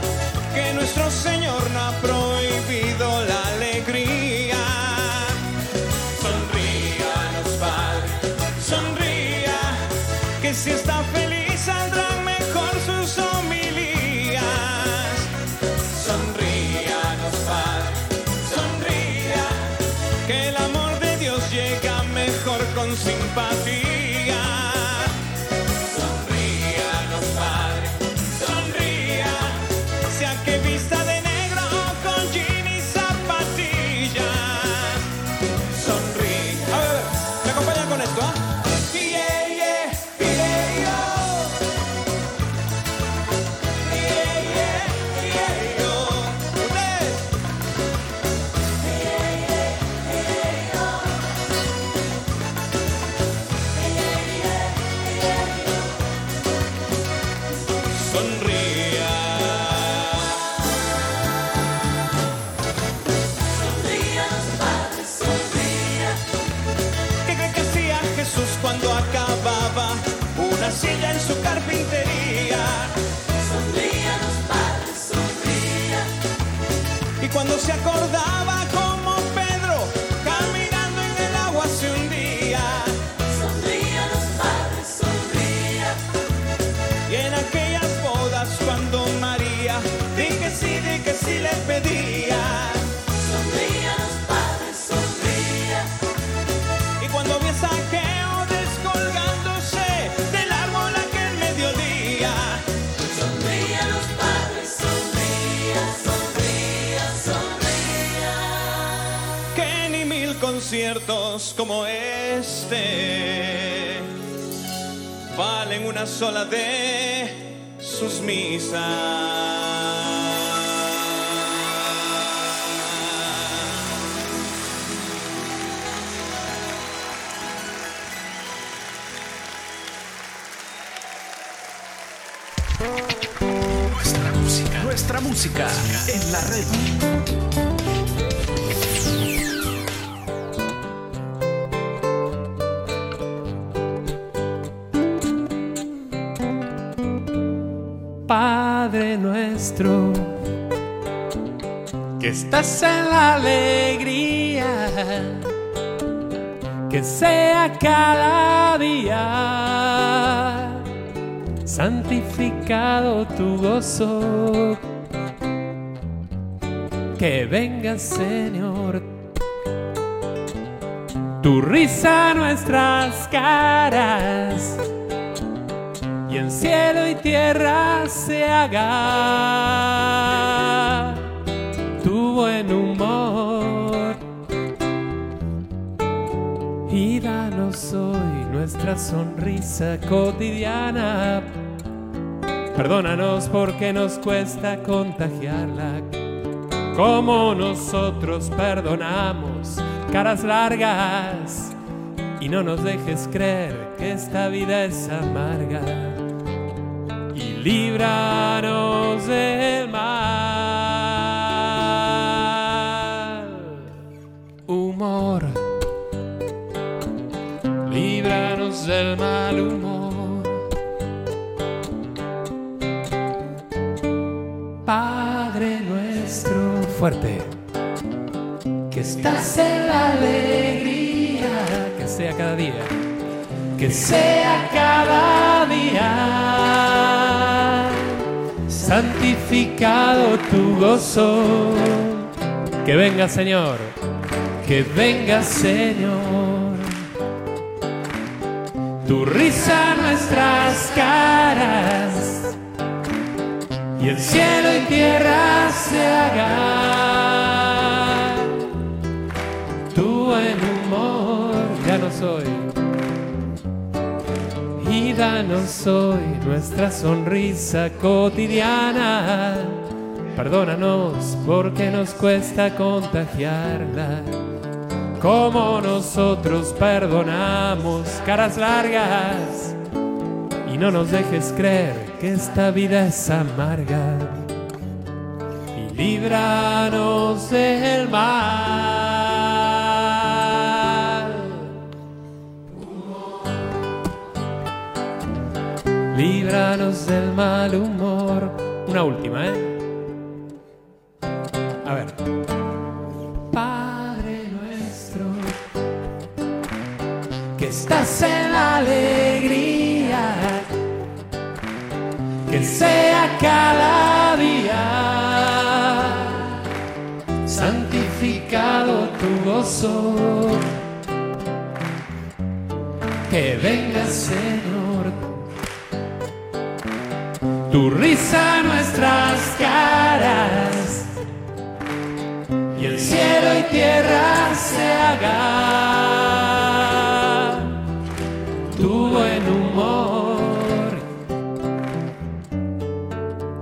mejor una silla en su carpintería? Sonría los padres, sonría. Y cuando se acordaba como Pedro caminando en el agua se hundía. Sonría los padres, sonría. Y en aquellas bodas cuando María di que sí, di que sí le pedía. Como este valen una sola de sus misas. Nuestra música. Nuestra música en la red. Estás en la alegría, que sea cada día santificado tu gozo, Que venga, Señor. Tu risa a nuestras caras. Y en cielo y tierra se haga buen humor. Y danos hoy nuestra sonrisa cotidiana. Perdónanos porque nos cuesta contagiarla. Como nosotros perdonamos caras largas. Y no nos dejes creer que esta vida es amarga. Y líbranos del Humor. Líbranos del mal humor. Padre nuestro. Fuerte, que estás en la alegría, que sea cada día, que sea cada día, santificado tu gozo, que venga Señor, que venga Señor, tu risa a nuestras caras y el cielo y tierra se haga. Tu buen humor ya no soy. Y danos hoy nuestra sonrisa cotidiana. Perdónanos porque nos cuesta contagiarla. Como nosotros perdonamos caras largas. Y no nos dejes creer que esta vida es amarga. Y líbranos del mal. Líbranos del mal humor. Una última, ¿eh? A ver. Estás en la alegría. Que sea cada día santificado tu gozo. Que venga, Señor, tu risa a nuestras caras. Y el cielo y tierra se haga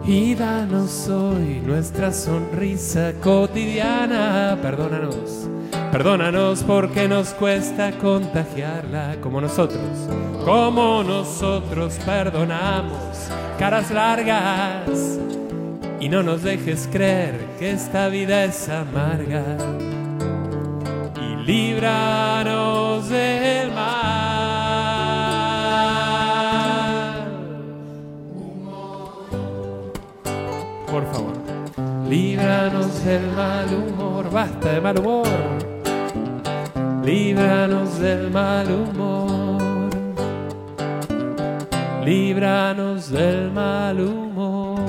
y danos hoy nuestra sonrisa cotidiana. Perdónanos, perdónanos porque nos cuesta contagiarla como nosotros, como nosotros perdonamos caras largas. Y no nos dejes creer que esta vida es amarga. Y líbranos del mal. Líbranos del mal humor. Basta de mal humor. Líbranos del mal humor. Líbranos del mal humor.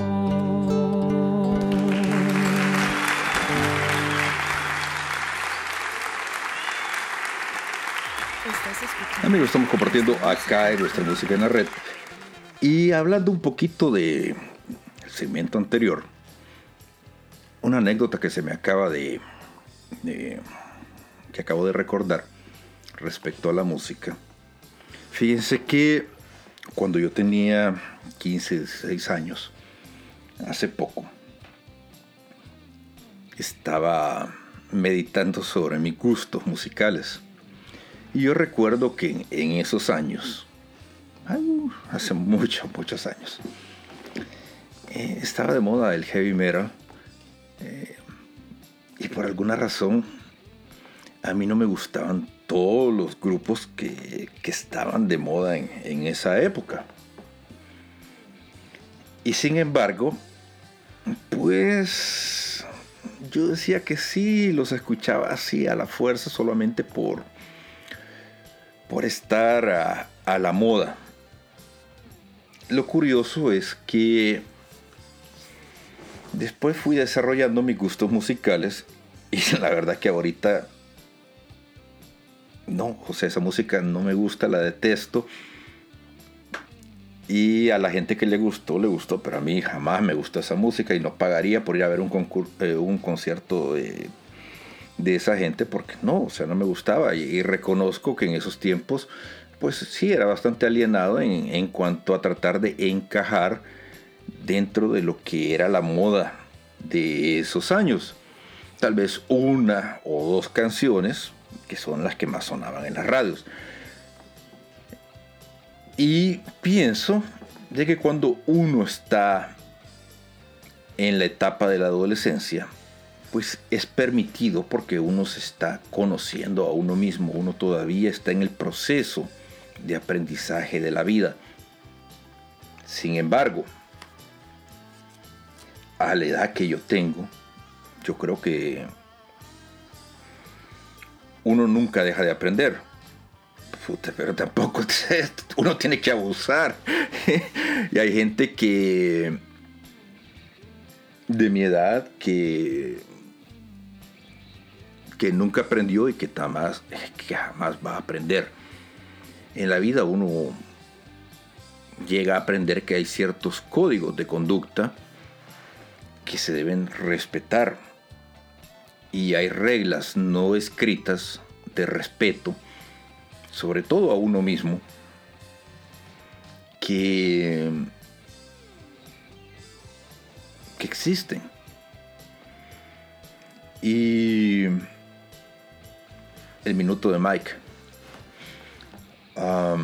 Amigos, estamos compartiendo acá en nuestra música en la red. Y hablando un poquito de segmento anterior, una anécdota que se me acaba de, que acabo de recordar respecto a la música. Fíjense que cuando yo tenía 15, 16 años, hace poco, estaba meditando sobre mis gustos musicales. Y yo recuerdo que en, esos años, hace muchos, muchos años, eh, estaba de moda el heavy metal. Y por alguna razón, a mí no me gustaban todos los grupos que, que estaban de moda en, esa época. Y sin embargo, pues yo decía que sí, los escuchaba así a la fuerza solamente por, por estar a la moda. Lo curioso es que Después fui desarrollando mis gustos musicales y la verdad que ahorita no, o sea, esa música no me gusta, la detesto. Y a la gente que le gustó, le gustó, pero a mí jamás me gustó esa música y no pagaría por ir a ver un, eh, un concierto de, esa gente porque no, o sea, no me gustaba. Y, reconozco que en esos tiempos, pues sí, era bastante alienado en, en cuanto a tratar de encajar dentro de lo que era la moda de esos años. Tal vez una o dos canciones, que son las que más sonaban en las radios. Y pienso de que cuando uno está en la etapa de la adolescencia, pues es permitido porque uno se está conociendo a uno mismo, uno todavía está en el proceso de aprendizaje de la vida. Sin embargo, a la edad que yo tengo, yo creo que uno nunca deja de aprender. pero tampoco uno tiene que abusar. y hay gente que de mi edad que que nunca aprendió y que que jamás va a aprender. En la vida uno llega a aprender que hay ciertos códigos de conducta que se deben respetar y hay reglas no escritas de respeto, sobre todo a uno mismo, que, que existen. Y el minuto de Mike. la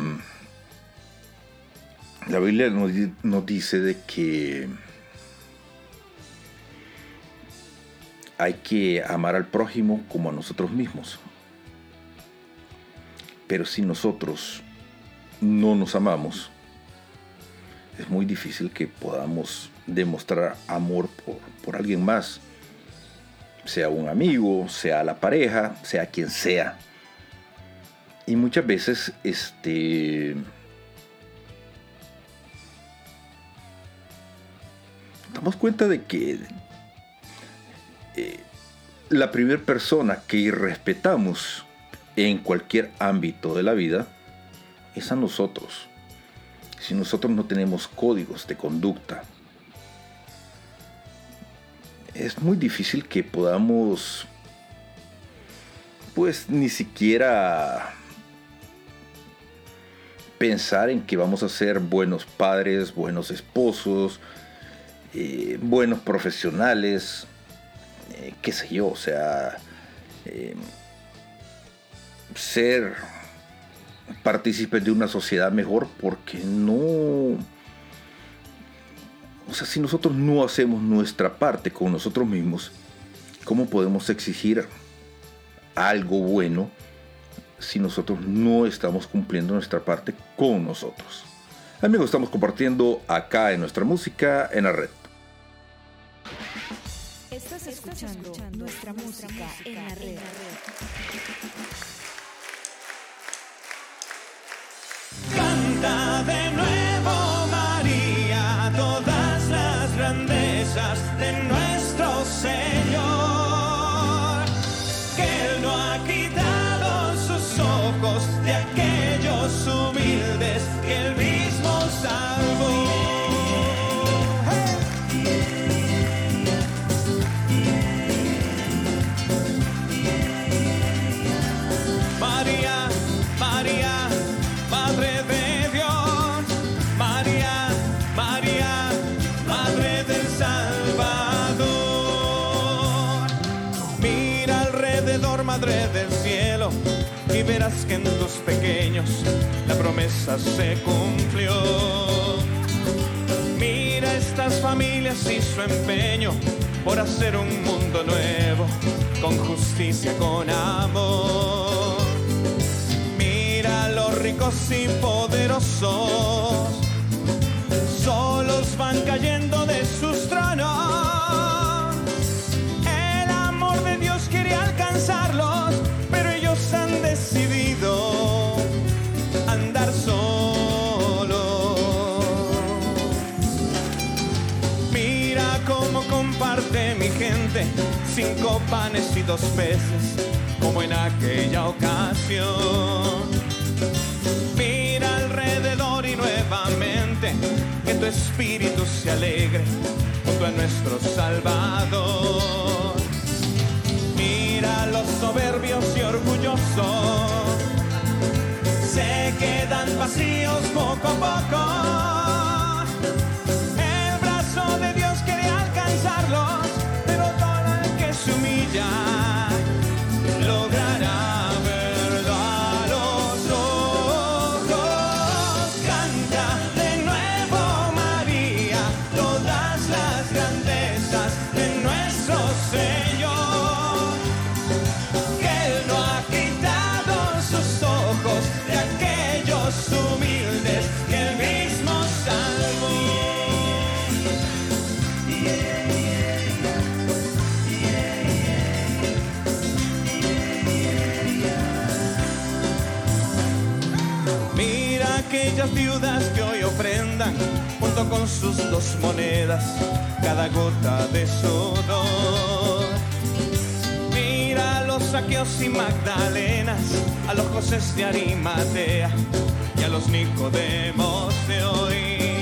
Biblia nos dice de que hay que amar al prójimo como a nosotros mismos. Pero si nosotros no nos amamos, es muy difícil que podamos demostrar amor por, alguien más, sea un amigo, sea la pareja, sea quien sea. Y muchas veces, este, damos cuenta de que la primera persona que irrespetamos en cualquier ámbito de la vida es a nosotros. Si nosotros no tenemos códigos de conducta, es muy difícil que podamos, pues ni siquiera pensar en que vamos a ser buenos padres, buenos esposos, eh, buenos profesionales, eh, qué sé yo, o sea, eh, ser partícipes de una sociedad mejor porque no... O sea, si nosotros no hacemos nuestra parte con nosotros mismos, ¿cómo podemos exigir algo bueno si nosotros no estamos cumpliendo nuestra parte con nosotros? Amigos, estamos compartiendo acá en nuestra música en la red. Estás escuchando, nuestra, música, en la red. Canta de nuevo pequeños la promesa se cumplió. Mira estas familias y su empeño por hacer un mundo nuevo, con justicia, con amor. Mira los ricos y poderosos, solos van cayendo de cinco panes y dos peces, como en aquella ocasión. Mira alrededor y nuevamente que tu espíritu se alegre junto a nuestro Salvador. Mira los soberbios y orgullosos, se quedan vacíos poco a poco con sus dos monedas cada gota de sudor. Mira a los saqueos y magdalenas, a los José de Arimatea y a los Nicodemos de hoy.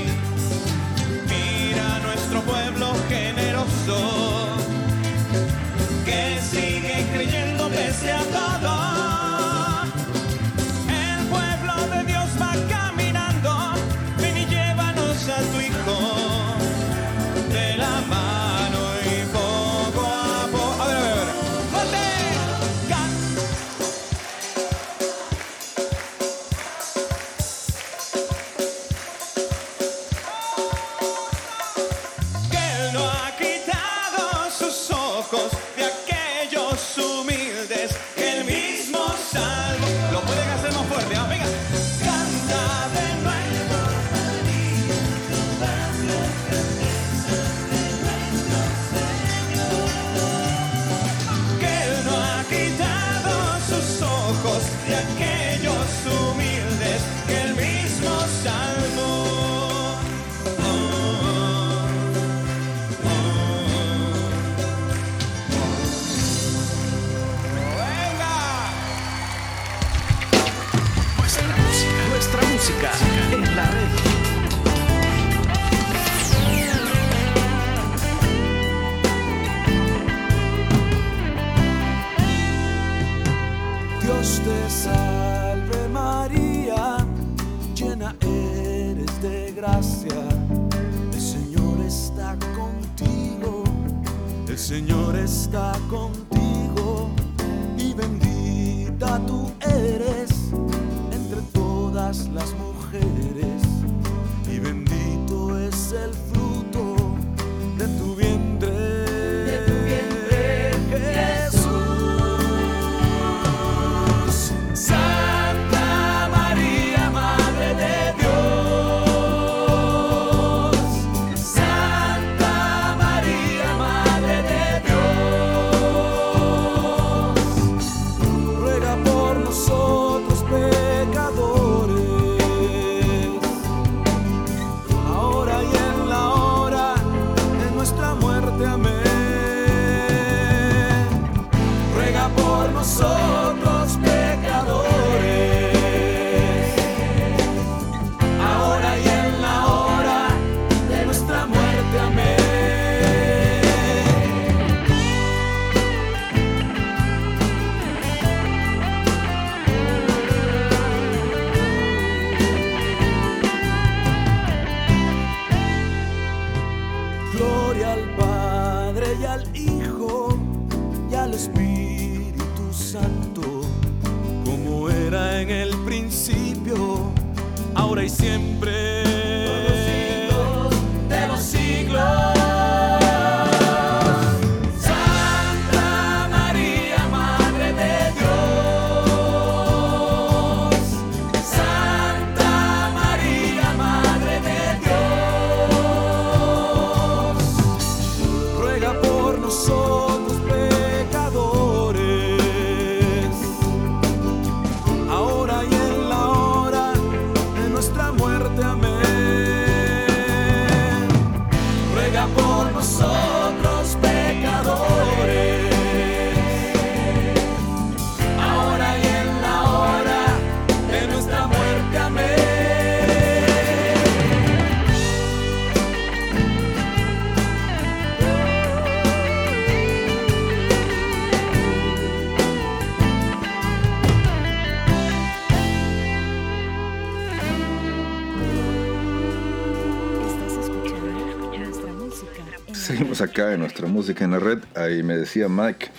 Acá nuestra música en la red. Ahí me decía Mike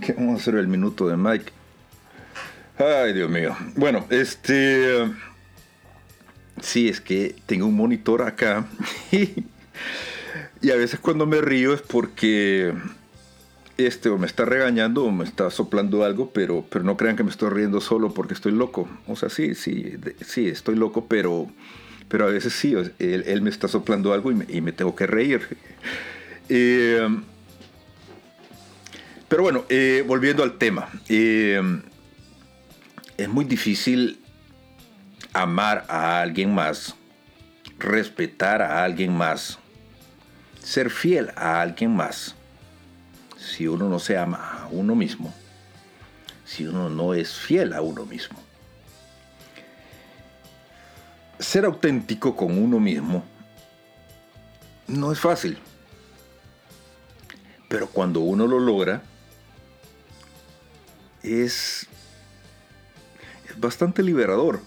que vamos a hacer el minuto de Mike. Ay, Dios mío. Bueno, este. Sí, es que tengo un monitor acá. y a veces cuando me río es porque este o me está regañando o me está soplando algo, pero, pero no crean que me estoy riendo solo porque estoy loco. O sea, sí, sí, sí, estoy loco, pero, pero a veces sí, él, me está soplando algo y me, tengo que reír. Eh, pero bueno, eh, volviendo al tema. Eh, es muy difícil amar a alguien más, respetar a alguien más, ser fiel a alguien más si uno no se ama a uno mismo, si uno no es fiel a uno mismo. Ser auténtico con uno mismo no es fácil, pero cuando uno lo logra, es, es bastante liberador,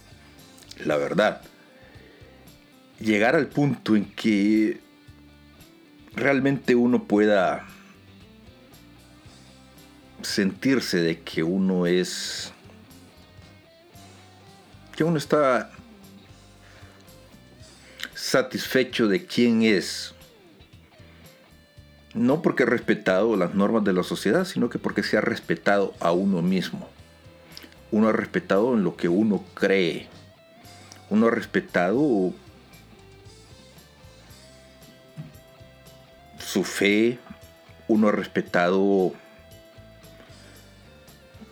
la verdad. Llegar al punto en que realmente uno pueda sentirse de que uno es... que uno está satisfecho de quién es. No porque ha respetado las normas de la sociedad, sino que porque se ha respetado a uno mismo. Uno ha respetado en lo que uno cree. Uno ha respetado su fe. Uno ha respetado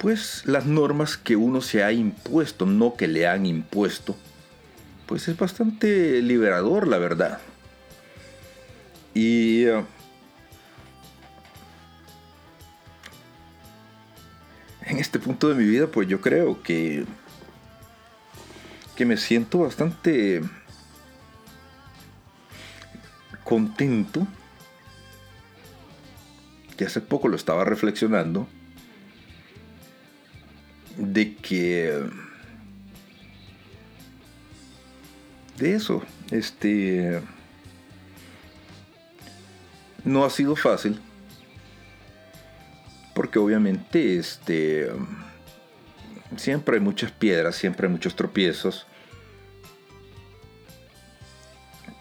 pues las normas que uno se ha impuesto, no que le han impuesto, pues es bastante liberador, la verdad. Y eh, en este punto de mi vida, pues yo creo que que me siento bastante contento. Que hace poco lo estaba reflexionando de que de eso, este no ha sido fácil porque obviamente este siempre hay muchas piedras, siempre hay muchos tropiezos.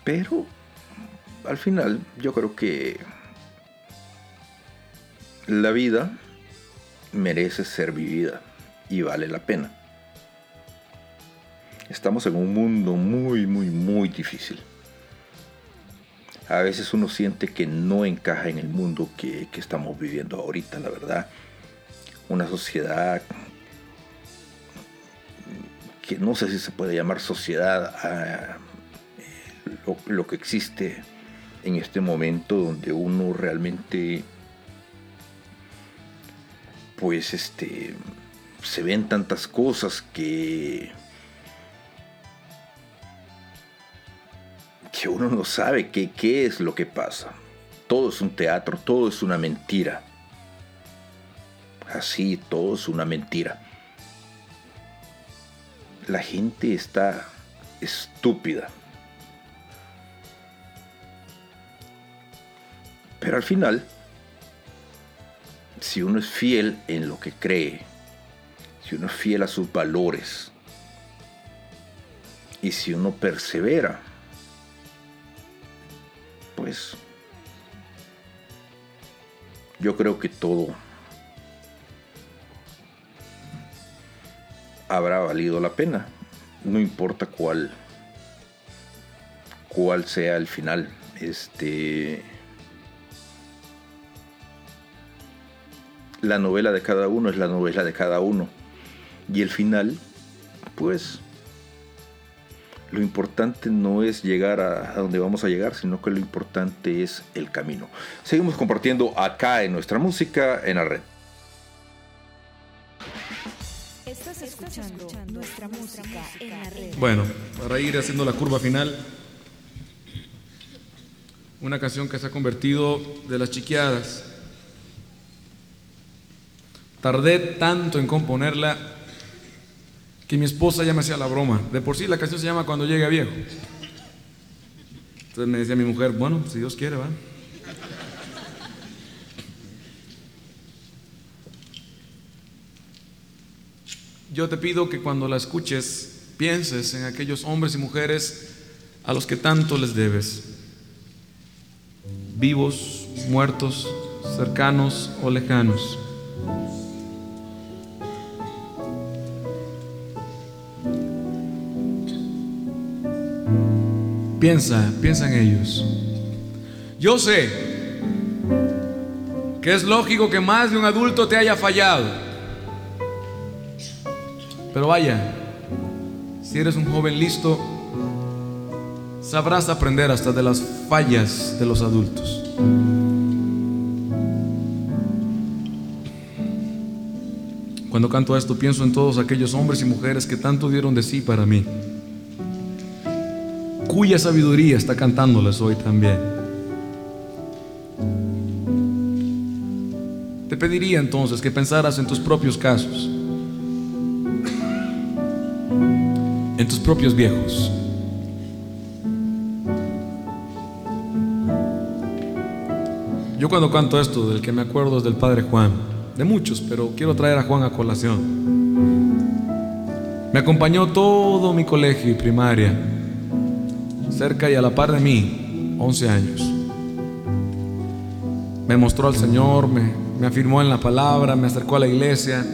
Pero al final yo creo que la vida merece ser vivida y vale la pena. Estamos en un mundo muy, muy, muy difícil. A veces uno siente que no encaja en el mundo que, estamos viviendo ahorita, la verdad. Una sociedad que no sé si se puede llamar sociedad a lo, lo que existe en este momento donde uno realmente pues este se ven tantas cosas que que uno no sabe qué, qué es lo que pasa. Todo es un teatro, todo es una mentira. Así, todo es una mentira. La gente está estúpida. Pero al final, si uno es fiel en lo que cree, si uno es fiel a sus valores y si uno persevera, yo creo que todo habrá valido la pena. No importa cuál cuál sea el final. Este la novela de cada uno es la novela de cada uno. Y el final, pues, lo importante no es llegar a, donde vamos a llegar, sino que lo importante es el camino. Seguimos compartiendo acá en nuestra música en la red. Estás escuchando nuestra música en la red. Bueno, para ir haciendo la curva final, una canción que se ha convertido de las chiqueadas. Tardé tanto en componerla que mi esposa ya me hacía la broma. De por sí la canción se llama Cuando llegue viejo. Entonces me decía mi mujer, bueno, si Dios quiere, va. Yo te pido que cuando la escuches pienses en aquellos hombres y mujeres a los que tanto les debes, vivos, muertos, cercanos o lejanos. Piensa, piensa en ellos. Yo sé que es lógico que más de un adulto te haya fallado. Pero vaya, si eres un joven listo, sabrás aprender hasta de las fallas de los adultos. Cuando canto esto pienso en todos aquellos hombres y mujeres que tanto dieron de sí para mí, cuya sabiduría está cantándoles hoy también. Te pediría entonces que pensaras en tus propios casos, en tus propios viejos. Yo cuando canto esto, del que me acuerdo es del Padre Juan, de muchos, pero quiero traer a Juan a colación. Me acompañó todo mi colegio y primaria, cerca y a la par de mí, 11 años. Me mostró al Señor, me, me afirmó en la palabra, me acercó a la iglesia,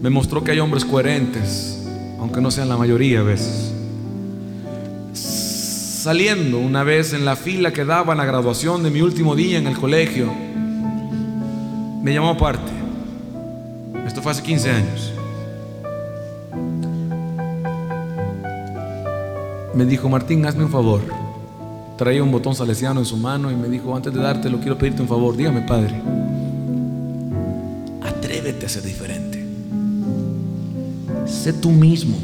me mostró que hay hombres coherentes, aunque no sean la mayoría a veces. Saliendo una vez en la fila que daba la graduación de mi último día en el colegio, me llamó aparte. Esto fue hace 15 años. Me dijo, Martín, hazme un favor. Traía un botón salesiano en su mano y me dijo, antes de dártelo, quiero pedirte un favor. Dígame, padre. Atrévete a ser diferente. Sé tú mismo.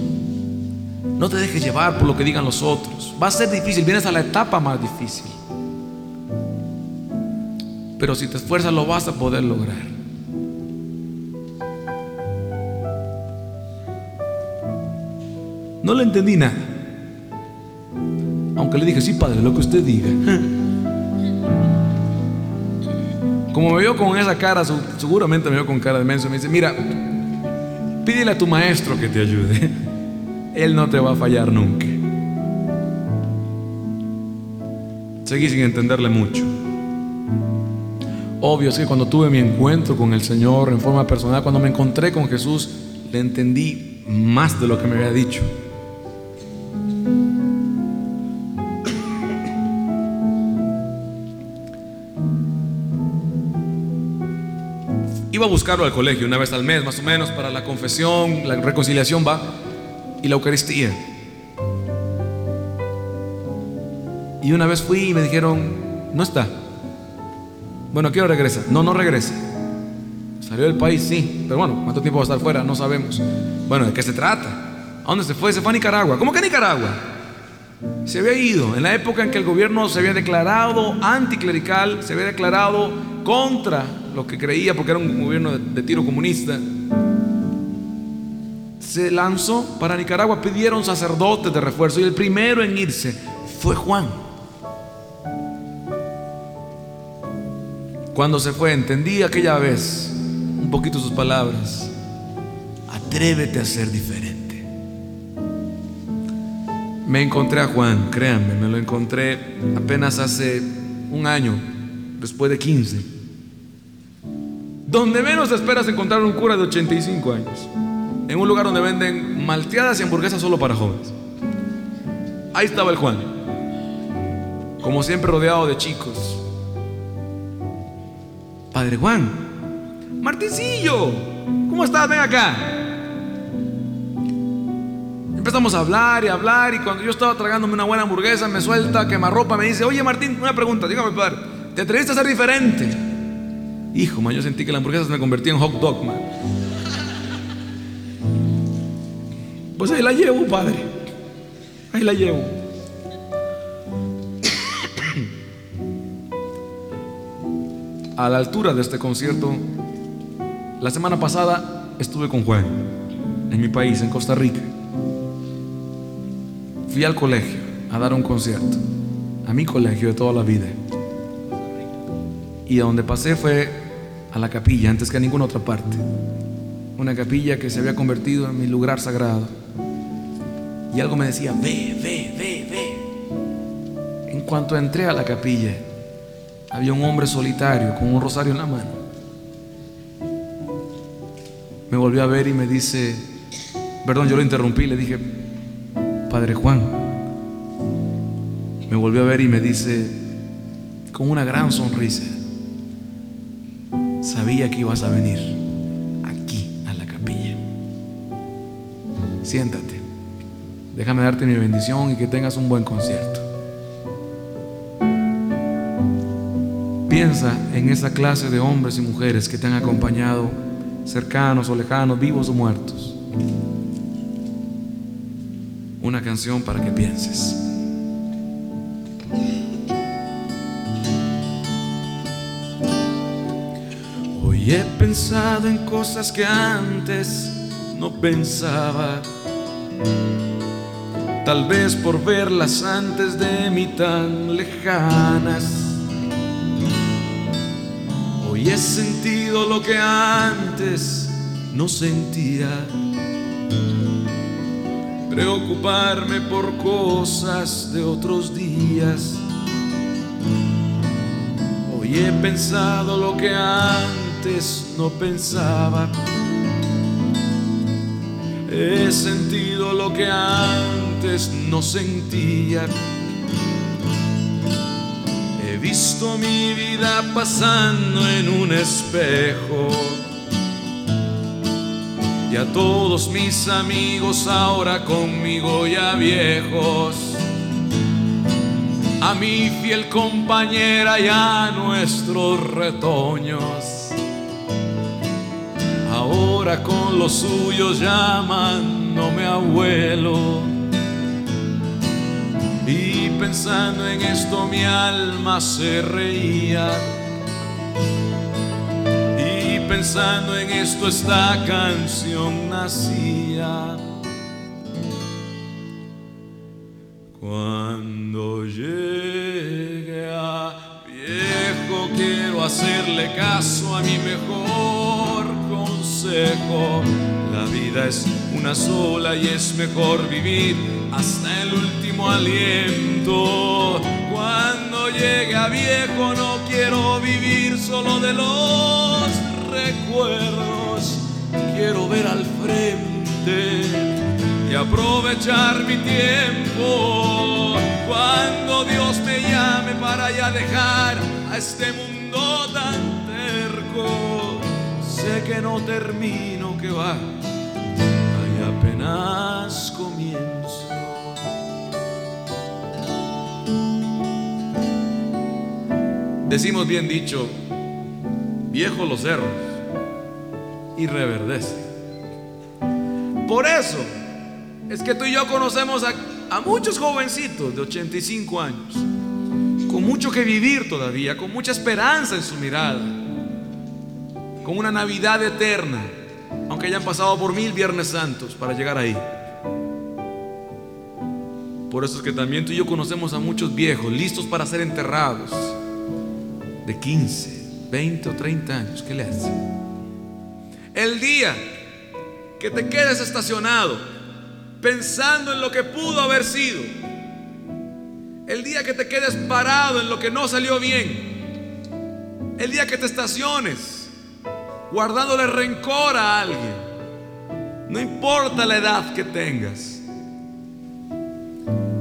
No te dejes llevar por lo que digan los otros. Va a ser difícil, vienes a la etapa más difícil. Pero si te esfuerzas lo vas a poder lograr. No le entendí nada. Aunque le dije, sí, padre, lo que usted diga. Como me vio con esa cara, seguramente me vio con cara de menso. Me dice, mira, pídele a tu maestro que te ayude. Él no te va a fallar nunca. Seguí sin entenderle mucho. Obvio es que cuando tuve mi encuentro con el Señor en forma personal, cuando me encontré con Jesús, le entendí más de lo que me había dicho. Iba a buscarlo al colegio una vez al mes, más o menos, para la confesión, la reconciliación va, y la Eucaristía. Y una vez fui y me dijeron, no está. Bueno, quiero regresa. No, no regresa. Salió del país, sí. Pero bueno, ¿cuánto tiempo va a estar fuera? No sabemos. Bueno, ¿de qué se trata? ¿A dónde se fue? Se fue a Nicaragua. ¿Cómo que a Nicaragua? Se había ido en la época en que el gobierno se había declarado anticlerical, se había declarado contra lo que creía porque era un gobierno de, tiro comunista. Se lanzó para Nicaragua, pidieron sacerdotes de refuerzo y el primero en irse fue Juan. Cuando se fue, entendí aquella vez un poquito sus palabras. Atrévete a ser diferente. Me encontré a Juan, créanme, me lo encontré apenas hace un año, después de 15. Donde menos esperas encontrar un cura de 85 años. En un lugar donde venden malteadas y hamburguesas solo para jóvenes. Ahí estaba el Juan. Como siempre rodeado de chicos. Padre Juan, Martincillo, ¿cómo estás? Ven acá. Empezamos a hablar y hablar y cuando yo estaba tragándome una buena hamburguesa me suelta quemarropa, me dice, oye Martín, una pregunta, dígame padre, ¿te atreviste a ser diferente? Hijo, man, yo sentí que la hamburguesa se me convertía en hot dog, man. Pues ahí la llevo, padre. Ahí la llevo. A la altura de este concierto, la semana pasada estuve con Juan en mi país, en Costa Rica. Fui al colegio a dar un concierto, a mi colegio de toda la vida. Y a donde pasé fue la capilla antes que a ninguna otra parte. una capilla que se había convertido en mi lugar sagrado. Y algo me decía, ve, ve, ve, ve. En cuanto entré a la capilla, había un hombre solitario con un rosario en la mano. Me volvió a ver y me dice, perdón, yo lo interrumpí, le dije, Padre Juan, me volvió a ver y me dice, con una gran sonrisa, sabía que ibas a venir aquí a la capilla. Siéntate, déjame darte mi bendición y que tengas un buen concierto. Piensa en esa clase de hombres y mujeres que te han acompañado, cercanos o lejanos, vivos o muertos. Una canción para que pienses. He pensado en cosas que antes no pensaba. Tal vez por verlas antes de mí tan lejanas. Hoy he sentido lo que antes no sentía. Preocuparme por cosas de otros días. Hoy he pensado lo que antes no pensaba. He sentido lo que antes no sentía. He visto mi vida pasando en un espejo. Y a todos mis amigos ahora conmigo ya viejos. A mi fiel compañera y a nuestros retoños. Con los suyos llamándome abuelo. Y pensando en esto mi alma se reía. Y pensando en esto esta canción nacía. Cuando llegue a viejo quiero hacerle caso a mi mejor consejo. La vida es una sola y es mejor vivir hasta el último aliento. Cuando llegue a viejo no quiero vivir solo de los recuerdos. Quiero ver al frente y aprovechar mi tiempo. Cuando Dios me llame para ya dejar a este mundo tan terco, sé que no termino, que va, ahí apenas comienzo. Decimos bien dicho, viejos los cerros y reverdece. Por eso es que tú y yo conocemos a, a, muchos jovencitos de 85 años, con mucho que vivir todavía, con mucha esperanza en su mirada, con una Navidad eterna, aunque hayan pasado por mil Viernes Santos para llegar ahí. Por eso es que también tú y yo conocemos a muchos viejos listos para ser enterrados, de 15, 20 o 30 años. ¿Qué le hace? El día que te quedes estacionado pensando en lo que pudo haber sido, el día que te quedes parado en lo que no salió bien, el día que te estaciones guardándole rencor a alguien, no importa la edad que tengas,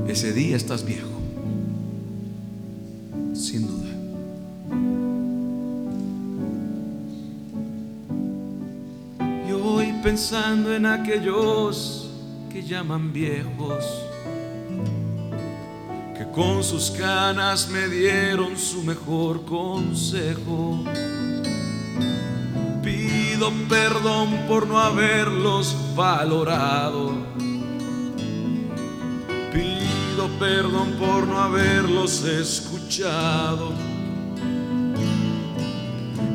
ese día estás viejo, sin duda. Y hoy pensando en aquellos que llaman viejos, que con sus canas me dieron su mejor consejo. Pido perdón por no haberlos valorado. Pido perdón por no haberlos escuchado.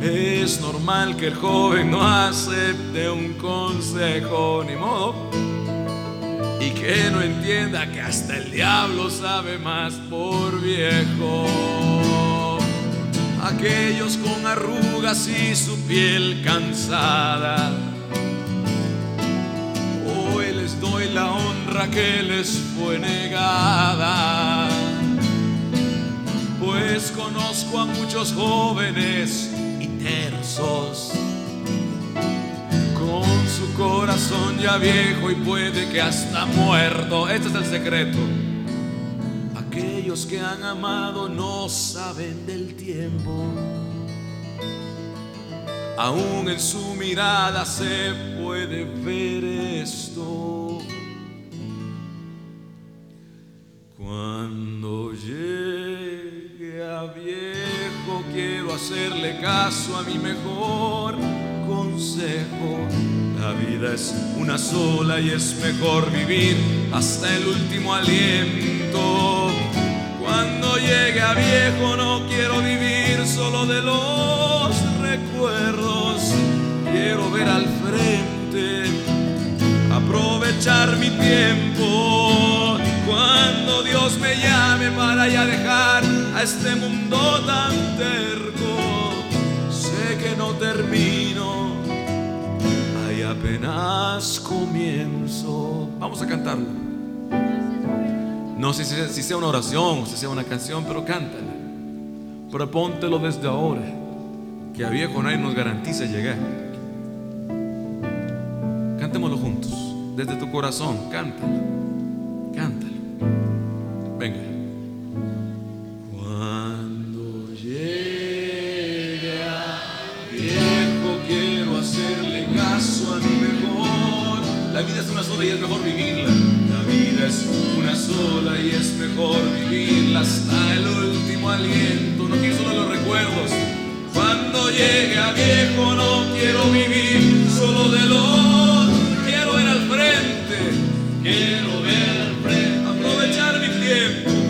Es normal que el joven no acepte un consejo, ni modo y que no entienda que hasta el diablo sabe más por viejo aquellos con arrugas y su piel cansada. Hoy les doy la honra que les fue negada, pues conozco a muchos jóvenes y tersos. Con su corazón ya viejo y puede que hasta muerto. Este es el secreto. Aquellos que han amado no saben del tiempo. Aún en su mirada se puede ver esto. Cuando llegue a viejo quiero hacerle caso a mi mejor consejo. La vida es una sola y es mejor vivir hasta el último aliento. Llegue a viejo no quiero vivir solo de los recuerdos. Quiero ver al frente, aprovechar mi tiempo. Cuando Dios me llame para ya dejar a este mundo tan terco, sé que no termino, hay apenas comienzo. Vamos a cantarlo. No sé si, sea una oración o si sea una canción, pero cántala. Propóntelo desde ahora, que a viejo nadie nos garantiza llegar. Cantémoslo juntos, desde tu corazón, cántalo, cántalo. Venga. Cuando llegue a viejo quiero hacerle caso a mi mejor. La vida es una sola y es mejor vivirla. Es una sola y es mejor vivirla hasta el último aliento. No quiero solo los recuerdos. Cuando llegue a viejo no quiero vivir solo de los. Quiero ver al frente. Quiero ver al frente. Aprovechar mi tiempo.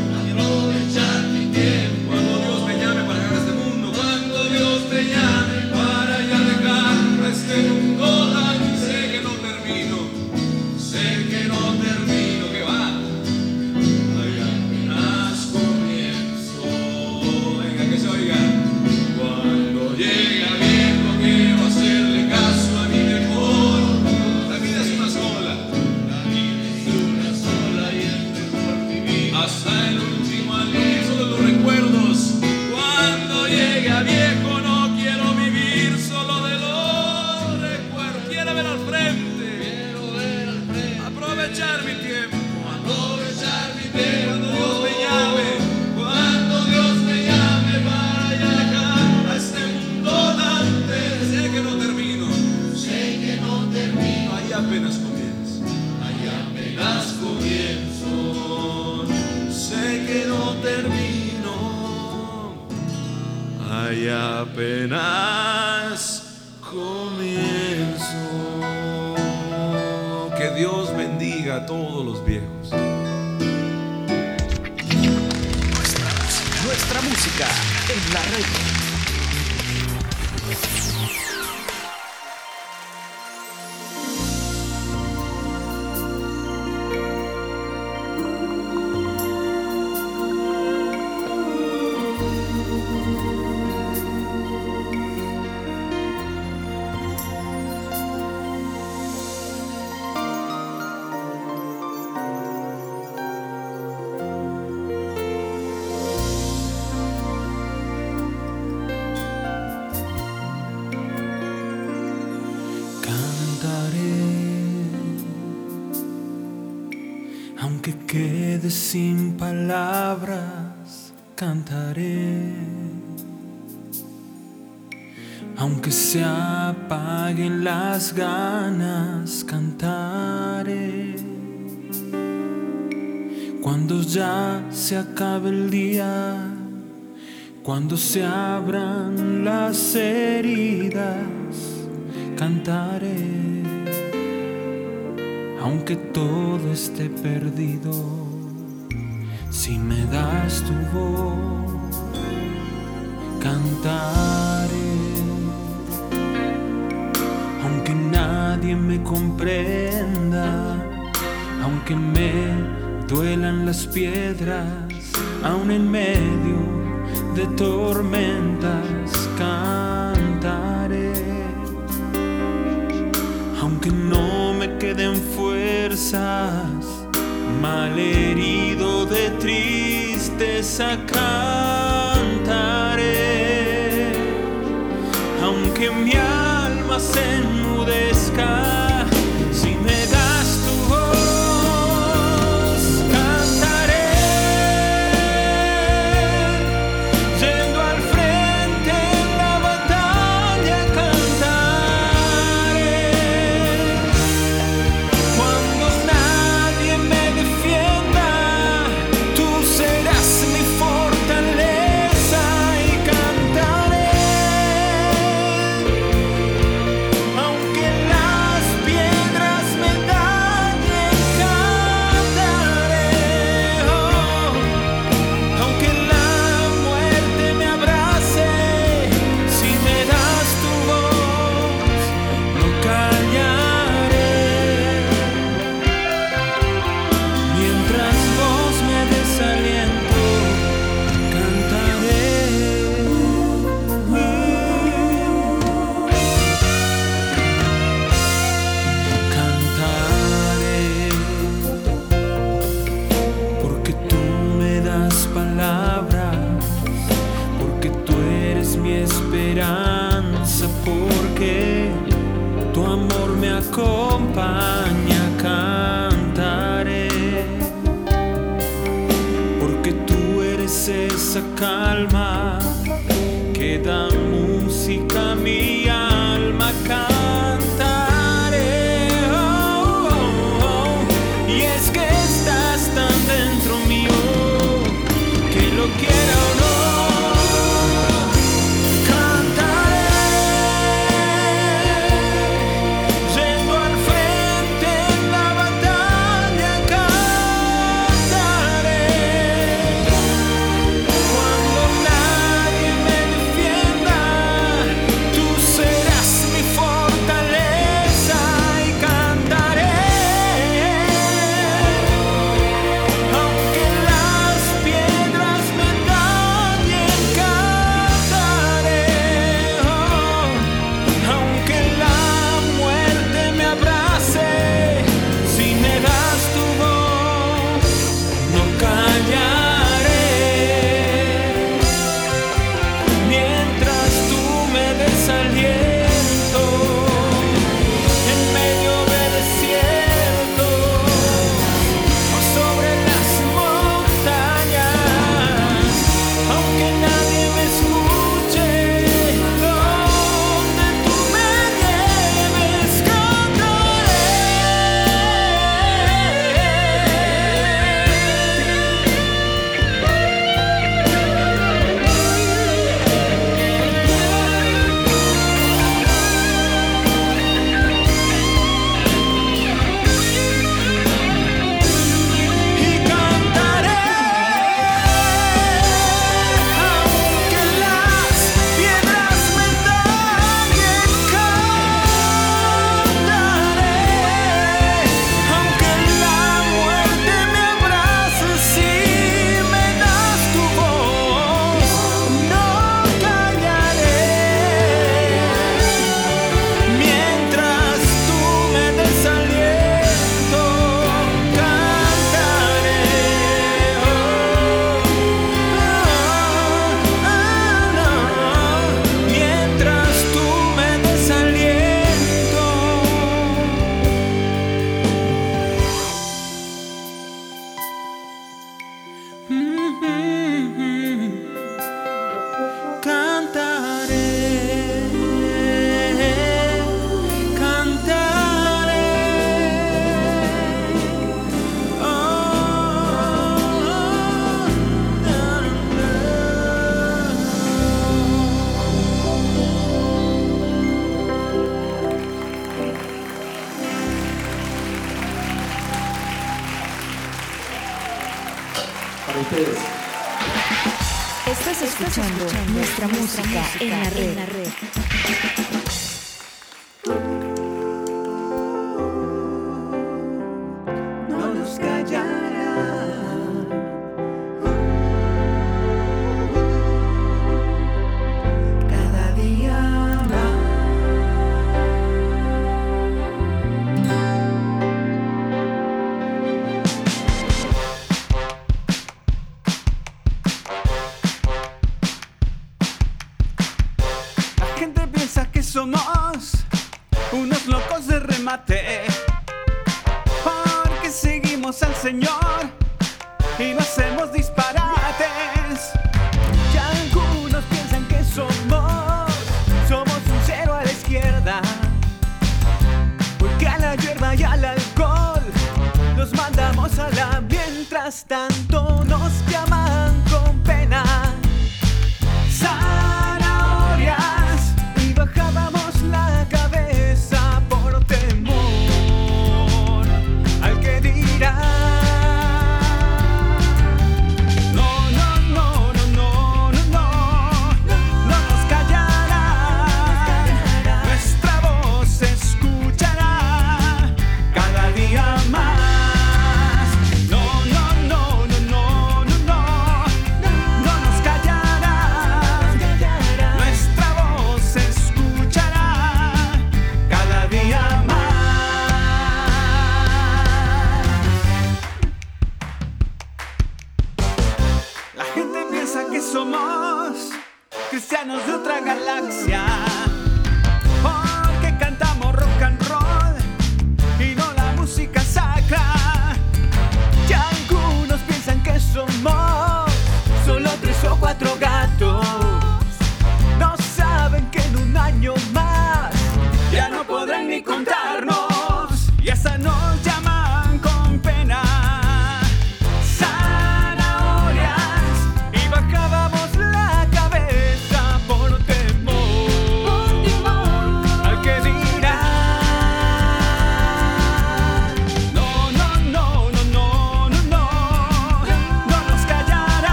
Sin palabras, cantaré. Aunque se apaguen las ganas, cantaré. Cuando ya se acabe el día, cuando se abran las heridas, cantaré. Aunque todo esté perdido, si me das tu voz, cantaré. Aunque nadie me comprenda, aunque me duelan las piedras, aún en medio de tormentas, cantaré. Aunque no me queden fuerzas, malherido de tristeza cantaré, aunque mi alma se enmudezca,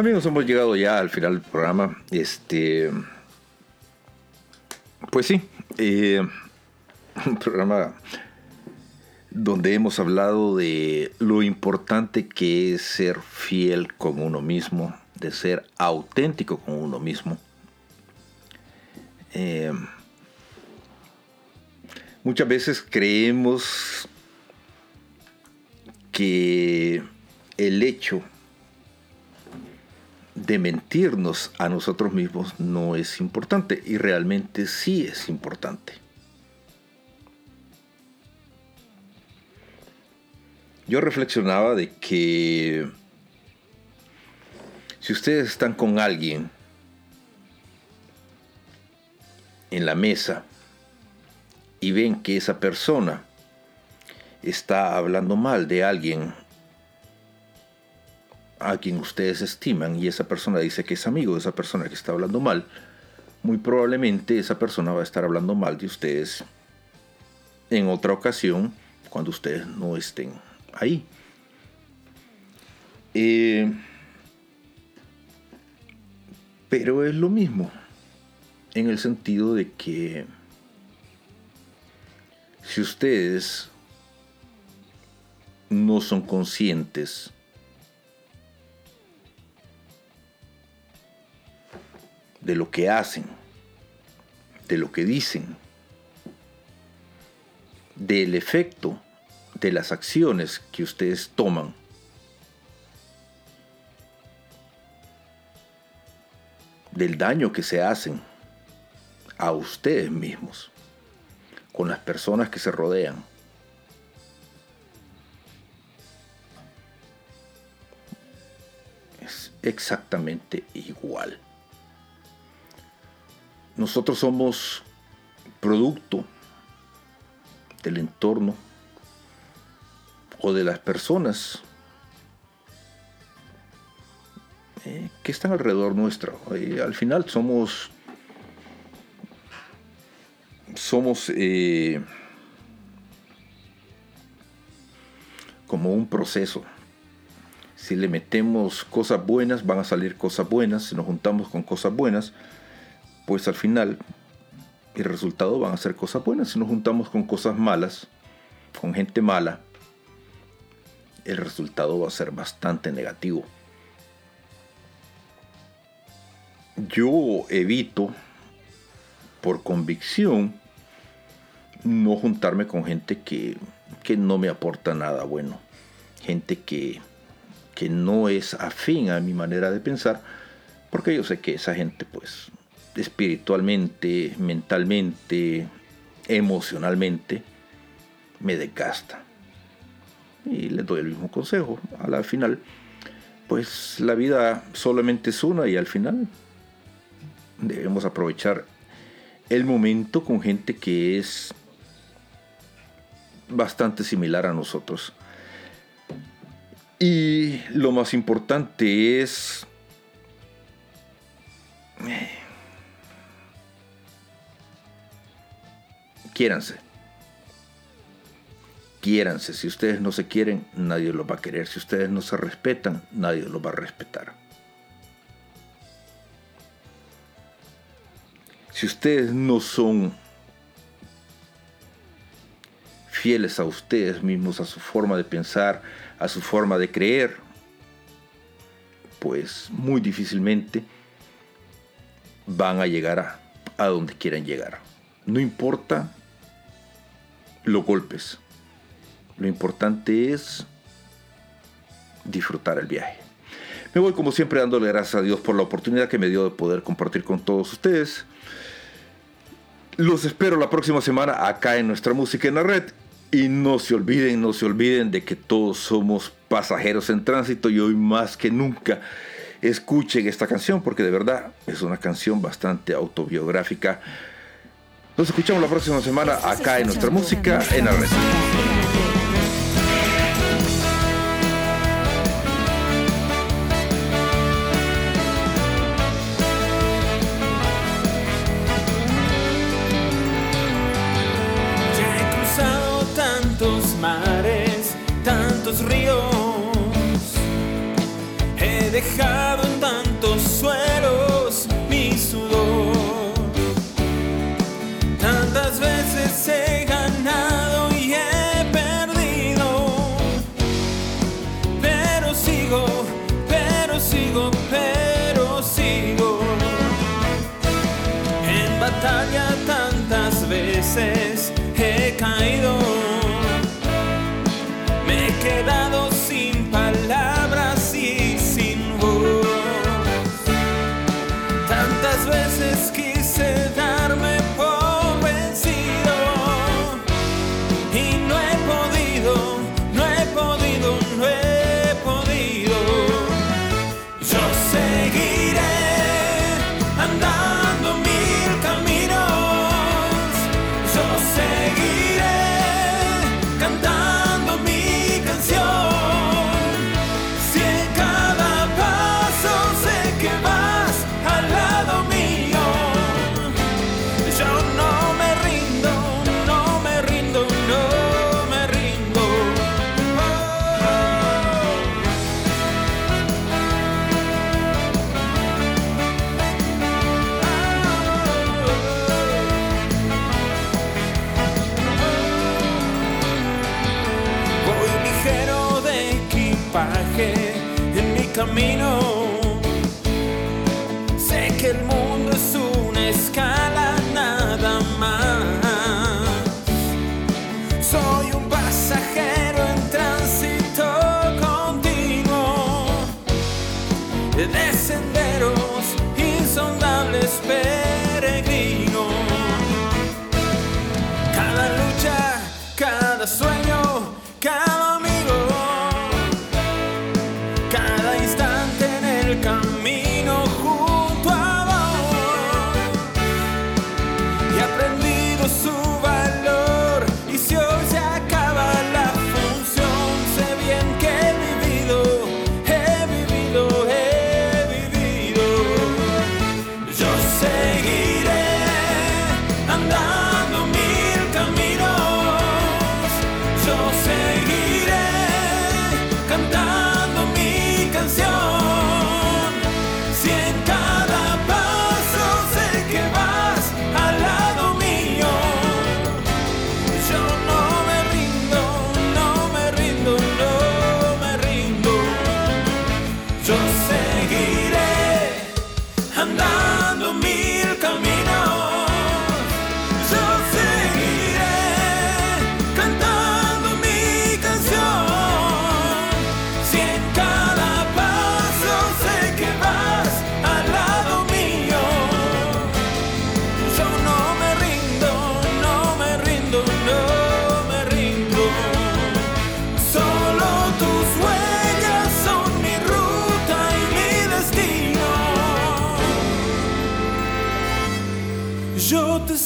Amigos, hemos llegado ya al final del programa. Este. Pues sí. eh, un programa donde hemos hablado de lo importante que es ser fiel con uno mismo, de ser auténtico con uno mismo. Eh, muchas veces creemos que el hecho de mentirnos a nosotros mismos no es importante y realmente sí es importante. Yo reflexionaba de que si ustedes están con alguien en la mesa y ven que esa persona está hablando mal de alguien a quien ustedes estiman y esa persona dice que es amigo de esa persona que está hablando mal, muy probablemente esa persona va a estar hablando mal de ustedes en otra ocasión cuando ustedes no estén ahí. Eh, pero es lo mismo en el sentido de que si ustedes no son conscientes de lo que hacen, de lo que dicen, del efecto de las acciones que ustedes toman, del daño que se hacen, a ustedes mismos, con las personas que se rodean. Es exactamente igual. Nosotros somos producto del entorno o de las personas eh, que están alrededor nuestro. Al final somos somos eh, como un proceso. Si le metemos cosas buenas, van a salir cosas buenas. Si nos juntamos con cosas buenas, pues al final el resultado van a ser cosas buenas. Si nos juntamos con cosas malas, con gente mala, el resultado va a ser bastante negativo. Yo evito, por convicción, no juntarme con gente que, que no me aporta nada bueno. Gente que, que no es afín a mi manera de pensar, porque yo sé que esa gente pues espiritualmente, mentalmente, emocionalmente, me desgasta. Y les doy el mismo consejo. A la final, pues la vida solamente es una y al final debemos aprovechar el momento con gente que es bastante similar a nosotros. Y lo más importante es quiéranse. Quiéranse. Si ustedes no se quieren, nadie los va a querer. Si ustedes no se respetan, nadie los va a respetar. Si ustedes no son fieles a ustedes mismos, a su forma de pensar, a su forma de creer, pues muy difícilmente van a llegar a, a donde quieran llegar. No importa los golpes, lo importante es disfrutar el viaje. Me voy como siempre dándole gracias a Dios por la oportunidad que me dio de poder compartir con todos ustedes. Los espero la próxima semana acá en nuestra música en la red y no se olviden, no se olviden de que todos somos pasajeros en tránsito y hoy más que nunca escuchen esta canción porque de verdad es una canción bastante autobiográfica. Nos escuchamos la próxima semana acá en nuestra música en la red. Veces